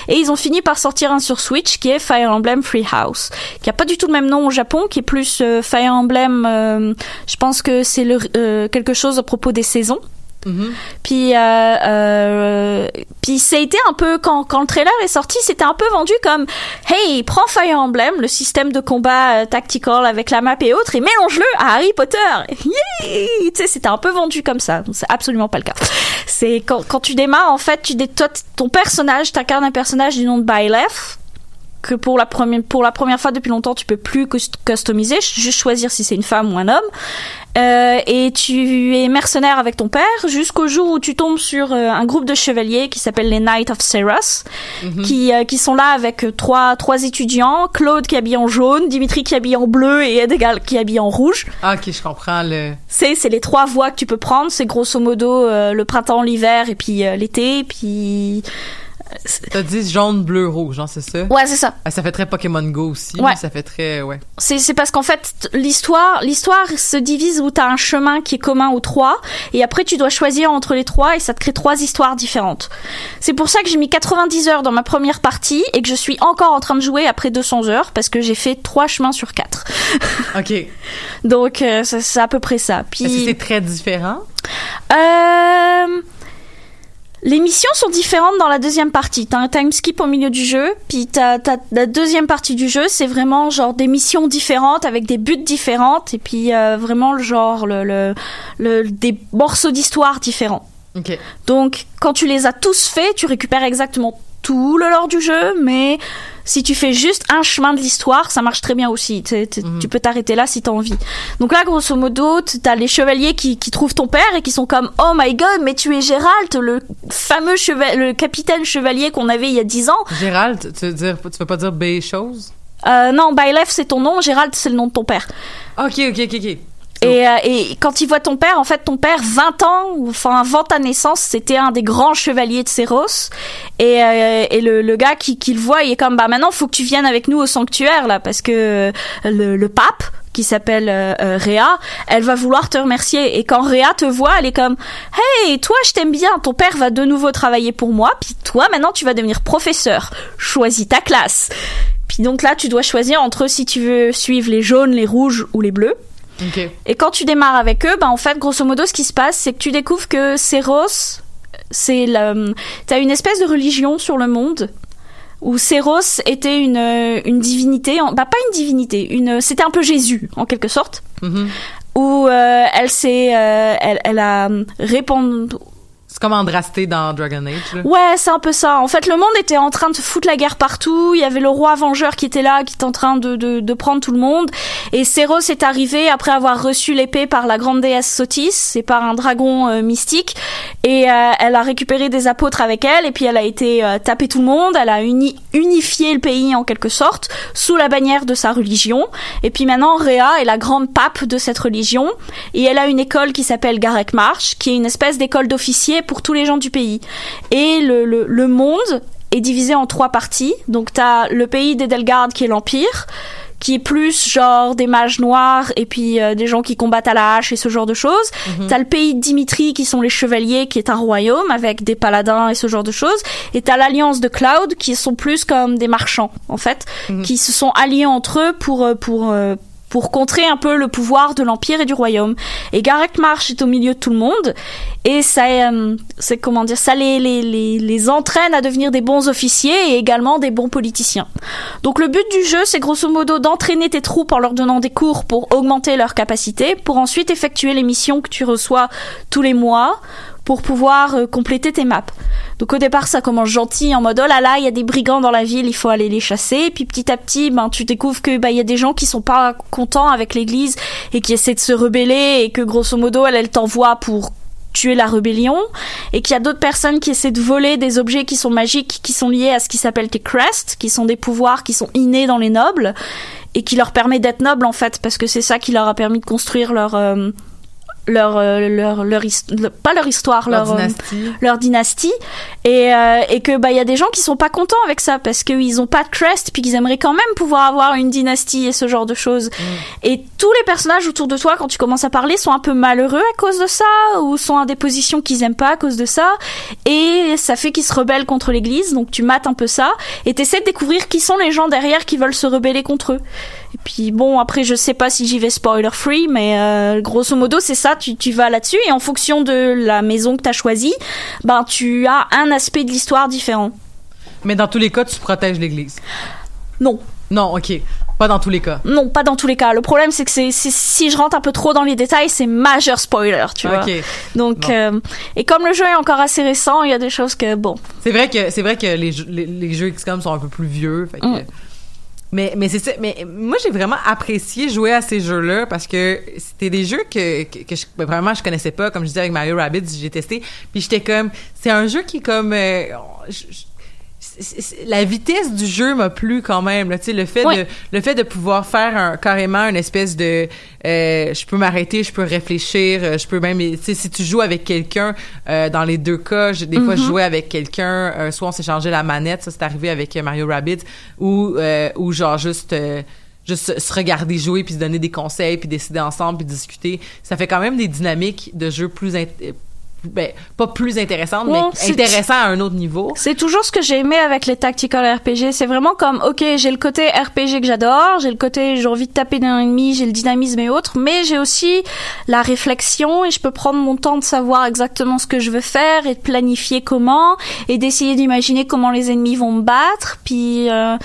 S5: Et ils ont fini par sortir un sur Switch qui est Fire Emblem Free House qui a pas du tout le même nom au Japon qui est plus euh, Fire Emblem euh, je pense que c'est quelque chose à propos des saisons
S4: Mhm.
S5: puis, euh, euh, un peu quand quand le trailer est sorti, c'était un peu vendu comme hey, prends Fire Emblem, le système de combat euh, tactical avec la map et autres, et mélange-le à Harry Potter. Yay tu sais, c'était un peu vendu comme ça. C'est absolument pas le cas. C'est quand quand tu démarres, en fait, tu dé- toi, ton personnage, t'incarnes un personnage du nom de Byleth que pour la première pour la première fois depuis longtemps tu peux plus cus- customiser juste choisir si c'est une femme ou un homme. Euh, et tu es mercenaire avec ton père jusqu'au jour où tu tombes sur euh, un groupe de chevaliers qui s'appelle les Knights of Ceros qui euh, qui sont là avec trois trois étudiants. Claude qui est habillé en jaune Dimitri qui est habillé en bleu et Edgar qui est habillé en rouge.
S4: Ah, ok, je comprends le.
S5: c'est c'est les trois voies que tu peux prendre. C'est grosso modo le printemps l'hiver et puis l'été. Puis
S4: T'as dit jaune, bleu, rouge, hein, c'est ça?
S5: ouais c'est ça
S4: Ah, ça fait très Pokémon Go aussi.
S5: Ouais.
S4: Ça fait très, ouais.
S5: C'est c'est parce qu'en fait l'histoire l'histoire se divise où t'as un chemin qui est commun aux trois et après tu dois choisir entre les trois et ça te crée trois histoires différentes. C'est pour ça que j'ai mis 90 heures dans ma première partie et que je suis encore en train de jouer après 200 heures parce que j'ai fait trois chemins sur quatre.
S4: Ok.
S5: Donc euh, c'est à peu près ça. Puis
S4: c'est très différent?
S5: euh, les missions sont différentes dans la deuxième partie. T'as un time skip au milieu du jeu, puis t'as, t'as la deuxième partie du jeu, c'est vraiment genre des missions différentes avec des buts différentes, et puis euh, vraiment le genre le, le, le- des morceaux d'histoire différents. Donc quand tu les as tous faits, tu récupères exactement tout le lore du jeu, mais si tu fais juste un chemin de l'histoire, ça marche très bien aussi. T'es-
S4: Mhm.
S5: Tu peux t'arrêter là si t'as envie. Donc là, grosso modo, t'as les chevaliers qui, qui trouvent ton père et qui sont comme Oh my god, mais tu es Gérald, le fameux chevalier, le capitaine chevalier qu'on avait il y a 10 ans.
S4: Gérald, tu veux dire, tu veux pas dire B chose?
S5: Euh, non, Bylef c'est ton nom, Gérald c'est le nom de ton père.
S4: Ok, ok, ok, ok.
S5: Et, euh, et quand il voit ton père, en fait, ton père, 20 ans, enfin, avant ta naissance, c'était un des grands chevaliers de Céros. Et, euh, et le, le gars qui, qui le voit, il est comme, bah maintenant, faut que tu viennes avec nous au sanctuaire, là, parce que euh, le, le pape, qui s'appelle euh, euh, Réa, elle va vouloir te remercier. Et quand Réa te voit, elle est comme, hey, toi, je t'aime bien, ton père va de nouveau travailler pour moi, puis toi, maintenant, tu vas devenir professeur. Choisis ta classe. Puis donc là, tu dois choisir entre si tu veux suivre les jaunes, les rouges ou les bleus. Et quand tu démarres avec eux, bah en fait, grosso modo, ce qui se passe, c'est que tu découvres que Céros, c'est la, t'as une espèce de religion sur le monde où Céros était une une divinité, bah pas une divinité, une, c'était un peu Jésus en quelque sorte,
S4: Mhm.
S5: où euh, elle s'est, euh, elle, elle a répandu,
S4: C'est comme Andrasté dans Dragon Age, là.
S5: Ouais, c'est un peu ça. En fait, le monde était en train de foutre la guerre partout. Il y avait le roi vengeur qui était là, qui était en train de, de, de prendre tout le monde. Et Céros est arrivé après avoir reçu l'épée par la grande déesse Sotis et par un dragon euh, mystique. Et euh, elle a récupéré des apôtres avec elle. Et puis elle a été euh, taper tout le monde. Elle a uni unifié le pays en quelque sorte sous la bannière de sa religion. Et puis maintenant, Réa est la grande pape de cette religion. Et elle a une école qui s'appelle Garek March, qui est une espèce d'école d'officiers pour tous les gens du pays. Et le, le, le monde est divisé en trois parties. Donc t'as le pays d'Edelgard qui est l'Empire, qui est plus genre des mages noirs et puis euh, des gens qui combattent à la hache et ce genre de choses. T'as le pays de Dimitri qui sont les chevaliers, qui est un royaume avec des paladins et ce genre de choses. Et t'as l'alliance de Cloud qui sont plus comme des marchands en fait, qui se sont alliés entre eux pour euh, pour euh, pour contrer un peu le pouvoir de l'empire et du royaume. Et Gareth Marsh est au milieu de tout le monde et ça, euh, c'est comment dire, ça les, les, les, les entraîne à devenir des bons officiers et également des bons politiciens. Donc le but du jeu, c'est grosso modo d'entraîner tes troupes en leur donnant des cours pour augmenter leurs capacités, pour ensuite effectuer les missions que tu reçois tous les mois pour pouvoir euh, compléter tes maps. Donc au départ ça commence gentil en mode oh là là il y a des brigands dans la ville il faut aller les chasser puis petit à petit ben tu découvres que bah il y a des gens qui sont pas contents avec l'église et qui essaient de se rebeller et que grosso modo elle elle t'envoie pour tuer la rébellion et qu'il y a d'autres personnes qui essaient de voler des objets qui sont magiques qui sont liés à ce qui s'appelle tes crests qui sont des pouvoirs qui sont innés dans les nobles et qui leur permet d'être nobles en fait parce que c'est ça qui leur a permis de construire leur euh, leur euh, leur leur, his- le- pas leur histoire
S4: Leur
S5: leur euh,
S4: dynastie.
S5: leur dynastie. Et euh, et que bah il y a des gens qui sont pas contents avec ça parce qu'ils ont pas de crest puis qu'ils aimeraient quand même pouvoir avoir une dynastie et ce genre de choses. Et tous les personnages autour de toi quand tu commences à parler sont un peu malheureux à cause de ça ou sont à des positions qu'ils aiment pas à cause de ça. Et ça fait qu'ils se rebellent contre l'église donc tu mates un peu ça et t'essaies de découvrir qui sont les gens derrière qui veulent se rebeller contre eux et puis bon après je sais pas si j'y vais spoiler free mais euh, grosso modo c'est ça tu, tu vas là-dessus et en fonction de la maison que t'as choisie ben tu as un aspect de l'histoire différent
S4: Mais dans tous les cas, tu protèges l'église.
S5: non
S4: Non, ok. Pas dans tous les cas.
S5: non pas dans tous les cas le problème c'est que c'est si je rentre un peu trop dans les détails c'est majeur spoiler tu vois
S4: Ok.
S5: donc euh, et comme le jeu est encore assez récent il y a des choses que bon
S4: C'est vrai que c'est vrai que les, jeux- les, les jeux XCOM sont un peu plus vieux. fait que-
S5: Mm.
S4: Mais mais c'est ça. Mais moi j'ai vraiment apprécié jouer à ces jeux-là parce que c'était des jeux que que, que je, ben, vraiment je connaissais pas. Comme je disais avec Mario Rabbids, j'ai testé. Puis j'étais comme c'est un jeu qui est comme euh, je- la vitesse du jeu m'a plu quand même là, le fait
S5: Ouais.
S4: de le fait de pouvoir faire un, carrément une espèce de euh, je peux m'arrêter je peux réfléchir euh, je peux même si tu joues avec quelqu'un euh, dans les deux cas je- des fois je jouais avec quelqu'un euh, soit on s'échangeait la manette ça c'est arrivé avec Mario Rabbids ou euh, ou genre juste euh, juste se- regarder jouer puis se donner des conseils puis décider ensemble puis discuter. Ça fait quand même des dynamiques de jeu plus ben, pas plus intéressantes
S5: Ouais,
S4: mais intéressantes à un autre niveau
S5: C'est toujours ce que j'ai aimé avec les tactical RPG. C'est vraiment comme, ok, j'ai le côté RPG que j'adore, j'ai le côté j'ai envie de taper d'un ennemi, j'ai le dynamisme et autres, mais j'ai aussi la réflexion et je peux prendre mon temps de savoir exactement ce que je veux faire et de planifier comment et d'essayer d'imaginer comment les ennemis vont me battre. Puis euh,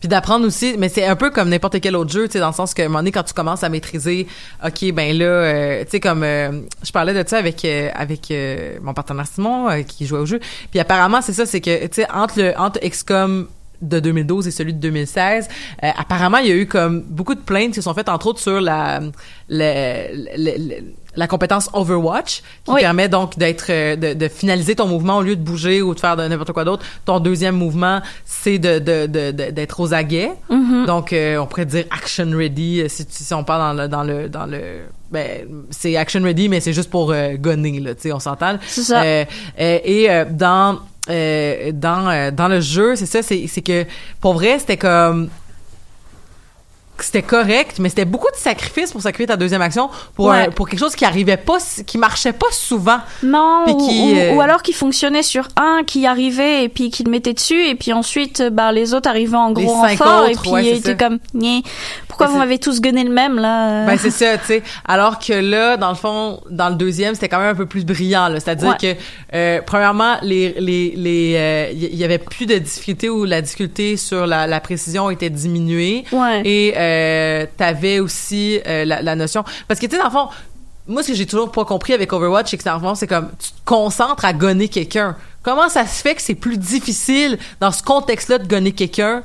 S4: Puis d'apprendre aussi, mais c'est un peu comme n'importe quel autre jeu, tu sais, dans le sens qu'à un moment donné, quand tu commences à maîtriser, ok, ben là, euh, tu sais, comme euh, je parlais de ça avec euh, avec mon partenaire Simon qui jouait au jeu, puis apparemment c'est ça, c'est que tu sais entre le entre XCOM de 2012 et celui de 2016, euh, apparemment il y a eu comme beaucoup de plaintes qui sont faites entre autres sur la le- le- la compétence Overwatch qui
S5: Oui.
S4: permet donc d'être euh, de, de finaliser ton mouvement au lieu de bouger ou de faire de n'importe quoi d'autre. Ton deuxième mouvement, c'est de d'être aux aguets. Donc euh, on pourrait dire action ready euh, si, si on parle dans le dans le dans le ben c'est action ready mais c'est juste pour euh, gonner là, tu sais, on s'entend.
S5: C'est ça.
S4: Euh, et dans dans dans le jeu, c'est ça, c'est c'est que pour vrai, c'était comme c'était correct, mais c'était beaucoup de sacrifices pour sacrifier ta deuxième action pour
S5: Ouais.
S4: un- pour quelque chose qui arrivait pas, qui marchait pas souvent.
S5: non,
S4: qui,
S5: ou-
S4: euh,
S5: ou alors qui fonctionnait sur un qui arrivait et puis qui le mettait dessus et puis ensuite euh, bah, les autres arrivaient en gros renfort et
S4: autres,
S5: puis
S4: ouais,
S5: étaient comme pourquoi vous m'avez tous gunné le même là? Euh?
S4: Ben c'est ça, tu sais. Alors que là, dans le fond, dans le deuxième, c'était quand même un peu plus brillant. là. C'est-à-dire
S5: Ouais.
S4: que euh, premièrement, les les les euh, il y, y avait plus de difficulté ou la difficulté sur la, la précision était diminuée.
S5: Ouais.
S4: Et euh, t'avais aussi euh, la, la notion parce que tu sais dans le fond. Moi, ce que j'ai toujours pas compris avec Overwatch, c'est que dans le fond, c'est comme tu te concentres à gonner quelqu'un. Comment ça se fait que c'est plus difficile dans ce contexte-là de gonner quelqu'un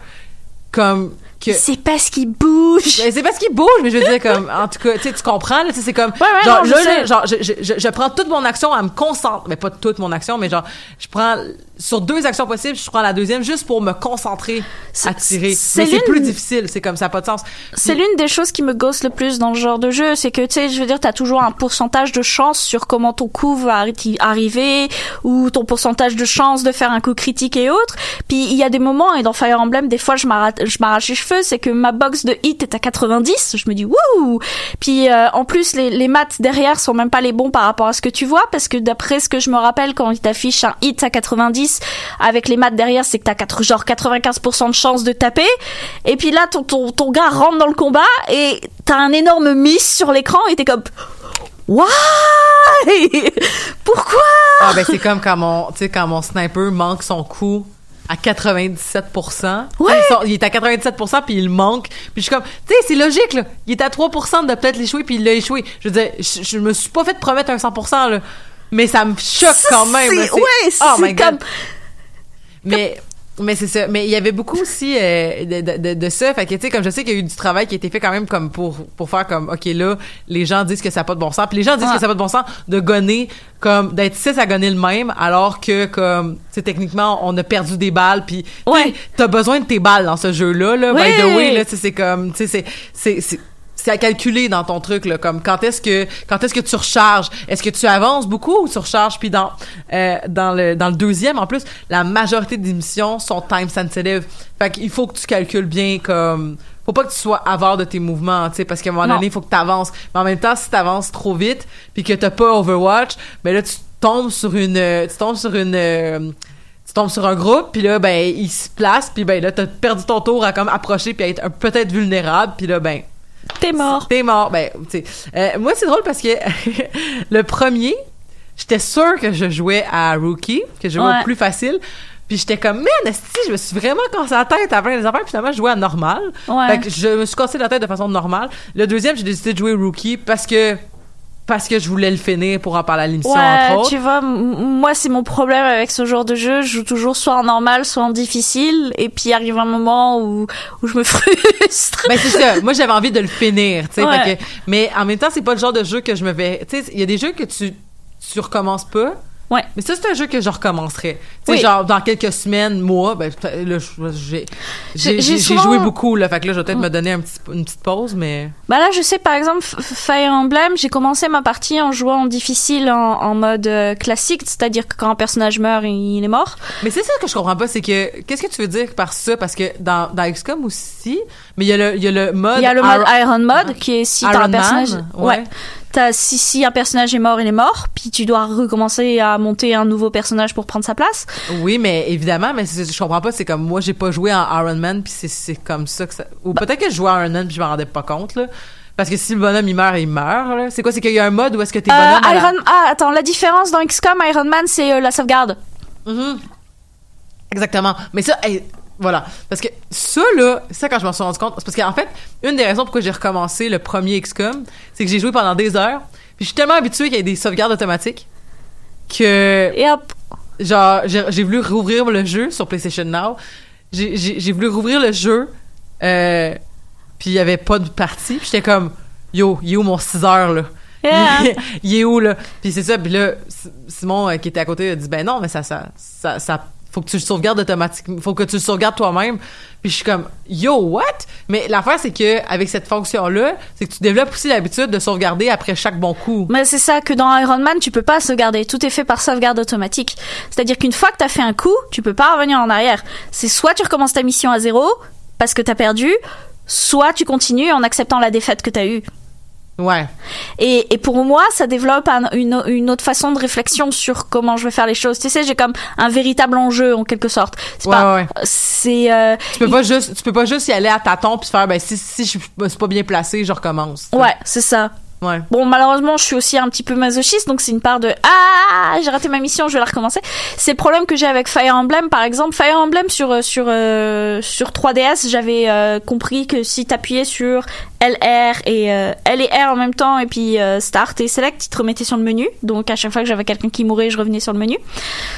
S4: comme que
S5: c'est parce qu'il bouge
S4: ben, c'est parce qu'il bouge, mais je veux dire comme en tout cas, tu sais, tu comprends là, c'est comme
S5: Ouais, ouais,
S4: genre
S5: non, je
S4: là, là,
S5: sais.
S4: genre je, je, je, je prends toute mon action à me concentrer, mais pas toute mon action, mais genre je prends sur deux actions possibles, je prends la deuxième juste pour me concentrer à tirer.
S5: c'est
S4: Mais c'est plus difficile, c'est comme ça, pas de sens.
S5: C'est l'une des choses qui me gosse le plus dans ce genre de jeu, c'est que tu sais, je veux dire, t'as toujours un pourcentage de chance sur comment ton coup va arri- arriver, ou ton pourcentage de chance de faire un coup critique et autres. Puis il y a des moments, et dans Fire Emblem, des fois je m'arrachais, c'est que ma box de hit est à 90. Je me dis wouh. Puis euh, en plus les, les maths derrière sont même pas les bons par rapport à ce que tu vois parce que d'après ce que je me rappelle quand il t'affiche un hit à 90 avec les maths derrière, c'est que t'as quatre, genre 95% de chance de taper. Et puis là ton ton ton gars rentre dans le combat et t'as un énorme miss sur l'écran et t'es comme Why? Pourquoi?
S4: Ah, ben, c'est comme quand mon, quand mon sniper manque son coup à 97%.
S5: Ouais.
S4: Il, sort- il est à 97% puis il manque. Puis je suis comme, tu sais, c'est logique, là. Il est à 3% de peut-être l'échouer puis il l'a échoué. Je veux dire, je, je me suis pas fait promettre un 100%, là. Mais ça me choque quand même. Là.
S5: Ouais,
S4: oh
S5: c'est
S4: my God.
S5: comme
S4: Mais mais c'est ça. Mais il y avait beaucoup aussi euh, de, de, de, de ça. Fait que tu sais, comme je sais qu'il y a eu du travail qui a été fait quand même comme pour pour faire comme ok là, les gens disent que ça n'a pas de bon sens. Puis les gens disent
S5: Ouais.
S4: que ça n'a pas de bon sens de gonner comme d'être six à gonner le même, alors que comme tu sais techniquement on a perdu des balles. Puis
S5: Ouais.
S4: t'as besoin de tes balles dans ce jeu-là. Là, by
S5: Ouais.
S4: the way, là, tu sais, c'est comme tu sais c'est c'est à calculer dans ton truc là comme quand est-ce que quand est-ce que tu recharges? Est-ce que tu avances beaucoup ou tu recharges puis dans euh, dans le dans le deuxième? En plus la majorité des missions sont time sensitive. Fait qu'il faut que tu calcules bien comme faut pas que tu sois avare de tes mouvements tu sais parce qu'à un moment
S5: Non.
S4: donné il faut que tu avances. Mais en même temps si tu avances trop vite puis que t'as pas Overwatch ben là tu tombes sur une euh, tu tombes sur une euh, tu tombes sur un groupe puis là ben il se place puis ben là t'as perdu ton tour à comme approcher puis à être peut-être vulnérable puis là ben
S5: t'es mort.
S4: T'es mort. Ben, tu. Euh, moi, c'est drôle parce que le premier, j'étais sûre que je jouais à Rookie, que je jouais
S5: Ouais.
S4: au plus facile. Puis j'étais comme, man, esti, je me suis vraiment cassé la tête à plein des affaires. Puis finalement, je jouais à normal.
S5: Ouais.
S4: Fait que je me suis cassé la tête de façon normale. Le deuxième, j'ai décidé de jouer Rookie parce que parce que je voulais le finir pour en parler à l'émission,
S5: Ouais,
S4: entre autres.
S5: tu vois, moi c'est mon problème avec ce genre de jeu. Je joue toujours soit en normal, soit en difficile, et puis arrive un moment où où je me frustre.
S4: Ben c'est ça. Moi j'avais envie de le finir, tu sais.
S5: Ouais.
S4: mais en même temps c'est pas le genre de jeu que je me vais. Tu sais, il y a des jeux que tu tu recommences pas.
S5: Ouais.
S4: Mais ça c'est un jeu que je recommencerais. Tu sais
S5: Oui.
S4: genre dans quelques semaines, mois, ben là j'ai j'ai
S5: j'ai
S4: joué
S5: souvent-
S4: beaucoup là, fait que là je vais peut-être me donner un petit, une petite pause, mais
S5: Bah là, je sais par exemple Fire Emblem, j'ai commencé ma partie en jouant en difficile en, en mode euh, classique, c'est-à-dire que quand un personnage meurt, il est mort.
S4: mais c'est ça que je comprends pas, c'est que qu'est-ce que tu veux dire par ça? Parce que dans dans XCOM aussi, mais il y a le il y a le mode
S5: Il y a le mode
S4: Iron-
S5: Iron Mode qui est si t'as un personnage,
S4: Man,
S5: ouais.
S4: ouais.
S5: T'as si si un personnage est mort, il est mort, puis tu dois recommencer à monter un nouveau personnage pour prendre sa place.
S4: Oui, mais évidemment, mais je comprends pas. C'est comme moi, j'ai pas joué en Iron Man, puis c'est- c'est comme ça que ça. Ou peut-être que je jouais à Iron Man, puis je m'en rendais pas compte là. Parce que si le bonhomme il meurt, il meurt. là. C'est quoi C'est qu'il y a un mode où est-ce que t'es
S5: Euh,
S4: bonhomme à la-
S5: Iron ah attends, la différence dans XCOM Iron Man c'est euh, la sauvegarde.
S4: Mhm. Exactement. Mais ça, hey, voilà. Parce que ça, là, ça, quand je m'en suis rendu compte, c'est parce qu'en fait, une des raisons pourquoi j'ai recommencé le premier XCOM, c'est que j'ai joué pendant des heures, puis je suis tellement habitué qu'il y ait des sauvegardes automatiques que
S5: hop,
S4: genre j'ai voulu rouvrir le jeu sur PlayStation Now. J'ai- voulu rouvrir le jeu, euh, puis il y avait pas de partie. Puis j'étais comme, yo, il est où mon 6 heures là?
S5: Yeah.
S4: il est où là? Puis c'est ça. Puis là, Simon euh, qui était à côté a dit, ben non, mais ça, ça, ça, ça faut que tu le sauvegardes automatiquement, faut que tu le sauvegardes toi-même. Puis je suis comme, yo, what? Mais l'affaire c'est que avec cette fonction-là, c'est que tu développes aussi l'habitude de sauvegarder après chaque bon coup.
S5: Mais c'est ça que dans Iron Man, tu peux pas sauvegarder. Tout est fait par sauvegarde automatique. C'est-à-dire qu'une fois que t'as fait un coup, tu peux pas revenir en arrière. C'est soit tu recommences ta mission à zéro parce que t'as perdu, soit tu continues en acceptant la défaite que t'as eue.
S4: Ouais.
S5: Et, et pour moi, ça développe un- une, une autre façon de réflexion sur comment je vais faire les choses. Tu sais, j'ai comme un véritable enjeu en quelque sorte. C'est
S4: Ouais,
S5: pas,
S4: ouais.
S5: c'est euh,
S4: Tu peux pas juste, tu peux pas juste y aller à tâtons puis faire, ben si si je suis pas bien placé, je recommence.
S5: ouais, c'est ça.
S4: Ouais.
S5: Bon, malheureusement, je suis aussi un petit peu masochiste, donc c'est une part de ah, j'ai raté ma mission, je vais la recommencer. C'est le problème que j'ai avec Fire Emblem, par exemple. Fire Emblem sur euh, sur euh, sur 3DS, j'avais euh, compris que si t'appuyais sur LR et euh, L et R en même temps, et puis Start et Select, il te remettait sur le menu. Donc à chaque fois que j'avais quelqu'un qui mourait, je revenais sur le menu.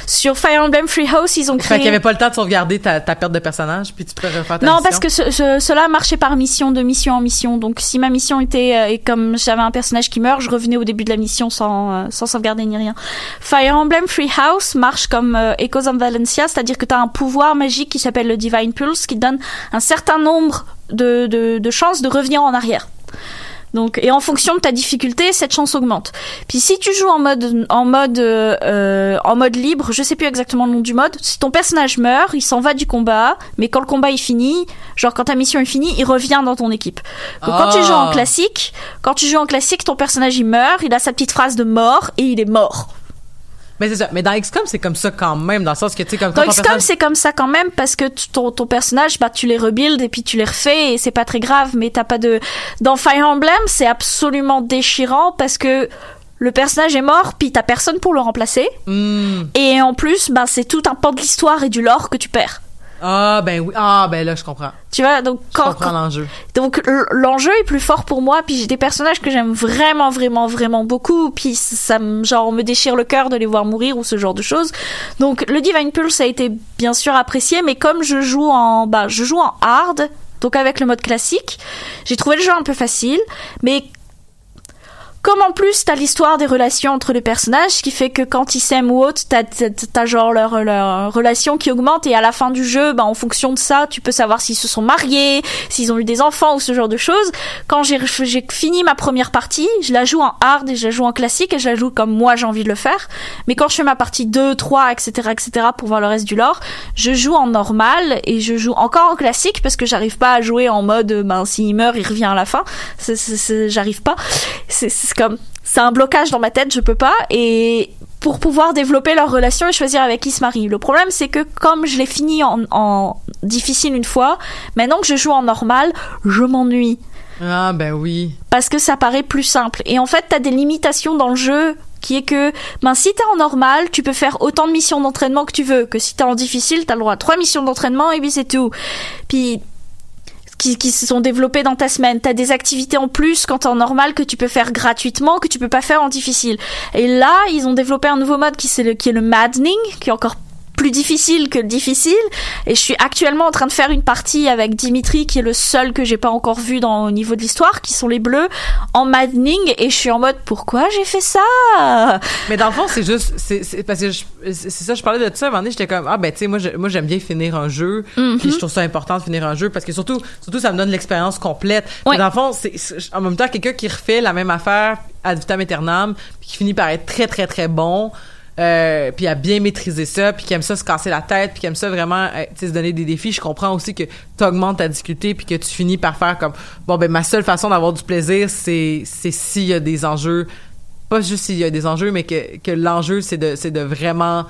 S5: Sur Fire Emblem Free House, ils ont
S4: Fait
S5: créé.
S4: qu'il y avait pas le temps de sauvegarder ta, ta perte de personnage puis tu peux refaire ta
S5: Non,
S4: mission.
S5: parce que ce, ce- cela marchait par mission, de mission en mission. Donc, si ma mission était et comme j'avais un personnage qui meurt, je revenais au début de la mission sans euh, sans sauvegarder ni rien. Fire Emblem Free House marche comme euh, Echoes of Valencia, c'est-à-dire que tu as un pouvoir magique qui s'appelle le Divine Pulse, qui donne un certain nombre de, de chances de revenir en arrière. Donc, et en fonction de ta difficulté, cette chance augmente. Puis si tu joues en mode, en mode, euh, en mode libre, je sais plus exactement le nom du mode. Si ton personnage meurt, il s'en va du combat, mais quand le combat est fini, genre quand ta mission est finie, il revient dans ton équipe. Donc, Quand tu joues en
S4: Ah.
S5: classique, quand tu joues en classique, ton personnage il meurt, il a sa petite phrase de mort et il est mort.
S4: Mais c'est ça. Mais dans XCOM, c'est comme ça quand même, dans le sens que, tu sais, comme
S5: Dans XCOM,
S4: personnage-
S5: c'est comme ça quand même parce que tu- ton, ton personnage, bah, tu les rebuilds et puis tu les refais et c'est pas très grave, mais t'as pas de. Dans Fire Emblem, c'est absolument déchirant parce que le personnage est mort puis t'as personne pour le remplacer
S4: Hmm.
S5: et en plus, bah, c'est tout un pan de l'histoire et du lore que tu perds.
S4: Ah, ben oui. Ah, ben là, je comprends.
S5: Tu vois, donc
S4: Je
S5: quand,
S4: comprends l'enjeu.
S5: donc l'enjeu est plus fort pour moi puis j'ai des personnages que j'aime vraiment vraiment vraiment beaucoup puis ça me genre me déchire le cœur de les voir mourir ou ce genre de choses donc le Divine Pulse a été bien sûr apprécié mais comme je joue en bah je joue en hard donc avec le mode classique j'ai trouvé le jeu un peu facile mais comme en plus t'as l'histoire des relations entre les personnages, qui fait que quand ils s'aiment ou autre, t'as, t'as, genre leur, leur relation qui augmente et à la fin du jeu, bah, en fonction de ça, tu peux savoir s'ils se sont mariés, s'ils ont eu des enfants ou ce genre de choses. Quand j'ai, fini ma première partie, je la joue en hard et je la joue en classique et je la joue comme moi j'ai envie de le faire. Mais quand je fais ma partie 2, 3, etc., etc., pour voir le reste du lore, je joue en normal et je joue encore en classique parce que j'arrive pas à jouer en mode, ben, s'il meurt, il revient à la fin. C'est- j'arrive pas. C'est, c'est comme, c'est un blocage dans ma tête, je peux pas. Et pour pouvoir développer leur relation et choisir avec qui se marie. Le problème, c'est que comme je l'ai fini en, en difficile une fois, maintenant que je joue en normal, je m'ennuie
S4: Ah, ben oui.
S5: parce que ça paraît plus simple. Et en fait, t'as des limitations dans le jeu qui est que, ben, si t'es en normal, tu peux faire autant de missions d'entraînement que tu veux. Que si t'es en difficile, t'as le droit à trois missions d'entraînement et puis c'est tout. Puis, qui, qui se sont développées dans ta semaine. T'as des activités en plus quand t'es en normal que tu peux faire gratuitement, que tu peux pas faire en difficile. Et là, ils ont développé un nouveau mode qui, le, qui est le maddening, qui est encore plus difficile que le difficile et je suis actuellement en train de faire une partie avec Dimitri qui est le seul que j'ai pas encore vu dans au niveau de l'histoire qui sont les bleus en maddening et je suis en mode pourquoi j'ai fait ça?
S4: Mais dans le fond, c'est juste, c'est parce que c'est ça, je parlais de ça, à un moment donné, j'étais comme, ah ben tu sais, moi, je- moi j'aime bien finir un jeu,
S5: Mhm.
S4: puis je trouve ça important de finir un jeu, parce que surtout, surtout ça me donne l'expérience complète. Mais dans le fond, c'est c'est- en même temps, quelqu'un qui refait la même affaire ad vitam aeternam, puis qui finit par être très, très, très bon, euh, puis à bien maîtriser ça, puis qui aime ça se casser la tête, puis qui aime ça vraiment, euh, se donner des défis. Je comprends aussi que tu ta difficulté, puis que tu finis par faire comme, bon, ben ma seule façon d'avoir du plaisir, c'est c'est s'il y a des enjeux pas juste s'il y a des enjeux, mais que, que l'enjeu, c'est de, c'est de vraiment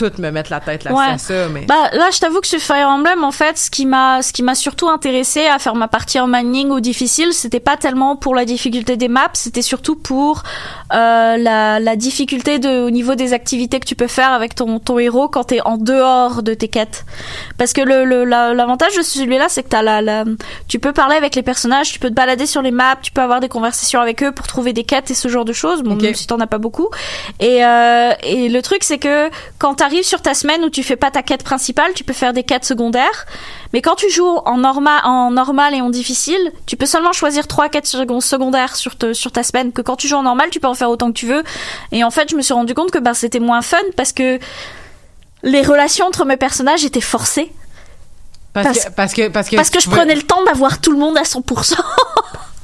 S4: tout me mettre la tête là
S5: Ouais.
S4: ça. Mais...
S5: Bah là, je t'avoue que sur Fire Emblem, en fait, ce qui m'a, ce qui m'a surtout intéressé à faire ma partie en mining ou difficile, c'était pas tellement pour la difficulté des maps, c'était surtout pour euh, la, la difficulté de, au niveau des activités que tu peux faire avec ton, ton héros quand t'es en dehors de tes quêtes. Parce que le, le- la- l'avantage de celui-là, c'est que t'as la, la, tu peux parler avec les personnages, tu peux te balader sur les maps, tu peux avoir des conversations avec eux pour trouver des quêtes et ce genre de choses. Bon, même si t'en as pas beaucoup. Et, euh, et le truc, c'est que quand t'arrives sur ta semaine où tu fais pas ta quête principale, tu peux faire des quêtes secondaires. Mais quand tu joues en normal, en normal et en difficile, tu peux seulement choisir trois quêtes second- secondaires sur, te- sur ta semaine. Que quand tu joues en normal, tu peux en faire autant que tu veux. Et en fait, je me suis rendu compte que ben, c'était moins fun parce que les relations entre mes personnages étaient forcées.
S4: parce,
S5: parce-
S4: que, parce que, parce que,
S5: Parce que
S4: tu
S5: je prenais le temps d'avoir tout le monde à 100%.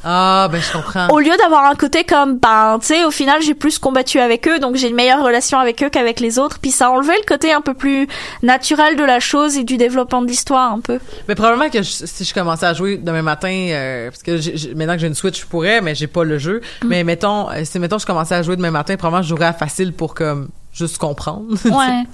S4: Ah, ben, je comprends.
S5: au lieu d'avoir un côté comme, ben, tu sais, au final, j'ai plus combattu avec eux, donc j'ai une meilleure relation avec eux qu'avec les autres. Puis ça enlevait le côté un peu plus naturel de la chose et du développement de l'histoire, un peu.
S4: Mais probablement que je- si je commençais à jouer demain matin, euh, parce que j'ai- maintenant que j'ai une Switch, je pourrais, mais j'ai pas le jeu.
S5: Mm.
S4: Mais mettons, euh, si mettons je commençais à jouer demain matin, probablement je jouerais à facile pour comme juste comprendre.
S5: Ouais.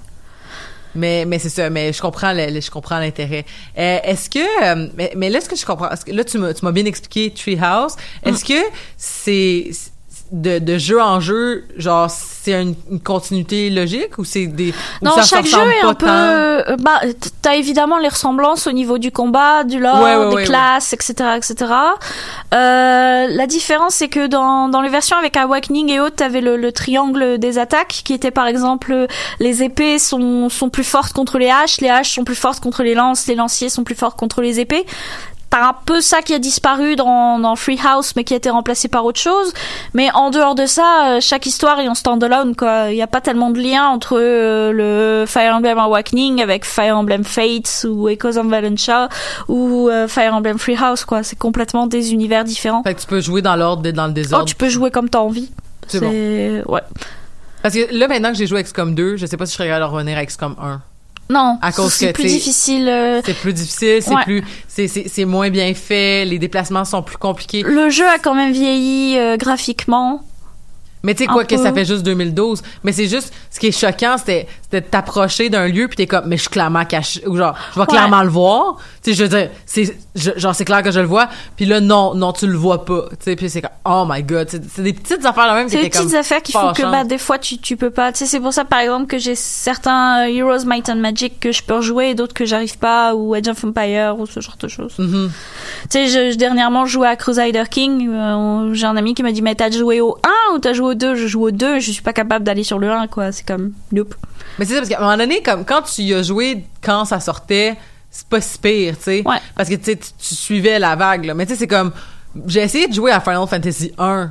S4: Mais mais c'est ça, mais je comprends le, le- je comprends l'intérêt. Euh, est-ce que euh, mais, mais là ce que je comprends là tu m'as tu m'as bien expliqué Treehouse, est-ce que c'est de, de jeu en jeu, genre c'est une, une continuité logique ou c'est des ou
S5: Non,
S4: ça
S5: chaque jeu est un peu. euh, Bah, t'as évidemment les ressemblances au niveau du combat, du lore,
S4: Ouais, ouais,
S5: des
S4: ouais,
S5: classes, etc., etc. Euh, la différence, c'est que dans dans les versions avec Awakening et autres, t'avais le, le triangle des attaques, qui était par exemple les épées sont sont plus fortes contre les haches, les haches sont plus fortes contre les lances, les lanciers sont plus forts contre les épées. T'as un peu ça qui a disparu dans, dans Free House, mais qui a été remplacé par autre chose. Mais en dehors de ça, euh, chaque histoire est en stand-alone, quoi. Il n'y a pas tellement de lien entre euh, le Fire Emblem Awakening avec Fire Emblem Fates ou Echoes of Valentia ou euh, Fire Emblem Free House, quoi. C'est complètement des univers différents.
S4: Fait que tu peux jouer dans l'ordre et dans le
S5: Oh,
S4: désordre.
S5: tu peux jouer comme t'as envie.
S4: C'est bon.
S5: Ouais.
S4: Parce que là, maintenant que j'ai joué à XCOM 2, je sais pas si je serais capable de revenir à XCOM 1.
S5: Non,
S4: À cause
S5: c'est plus difficile. euh,
S4: C'est plus difficile, c'est
S5: Ouais.
S4: plus, c'est, moins bien fait, les déplacements sont plus compliqués.
S5: Le jeu a quand même vieilli euh, graphiquement.
S4: Mais tu sais quoi que ça fait juste 2012, mais c'est juste ce qui est choquant, c'était de t'approcher d'un lieu puis t'es comme mais je suis clairement caché ou genre je vais clairement le voir. Tu sais je veux dire c'est genre c'est clair que je le vois, puis là non non tu le vois pas. Tu sais puis c'est comme oh my god, c'est des petites affaires là même
S5: C'est des
S4: comme
S5: petites affaires qui font que bah, des fois tu, tu peux pas. Tu sais, c'est pour ça par exemple que j'ai certains Heroes Might and Magic que je peux rejouer et d'autres que j'arrive pas, ou Age of Empire ou ce genre de choses.
S4: Mhm.
S5: Tu sais, je, je- dernièrement je jouais à Crusader King. euh, j'ai un ami qui m'a dit mais t'as joué au 1 ou t'as joué au 2 Je joue au 2, je suis pas capable d'aller sur le 1 quoi. C'est comme nope.
S4: Mais c'est ça parce qu'à un moment donné comme quand tu y as joué quand ça sortait, c'est pas si pire, tu sais.
S5: Ouais.
S4: Parce que tu tu suivais la vague là, mais tu sais c'est comme j'ai essayé de jouer à Final Fantasy 1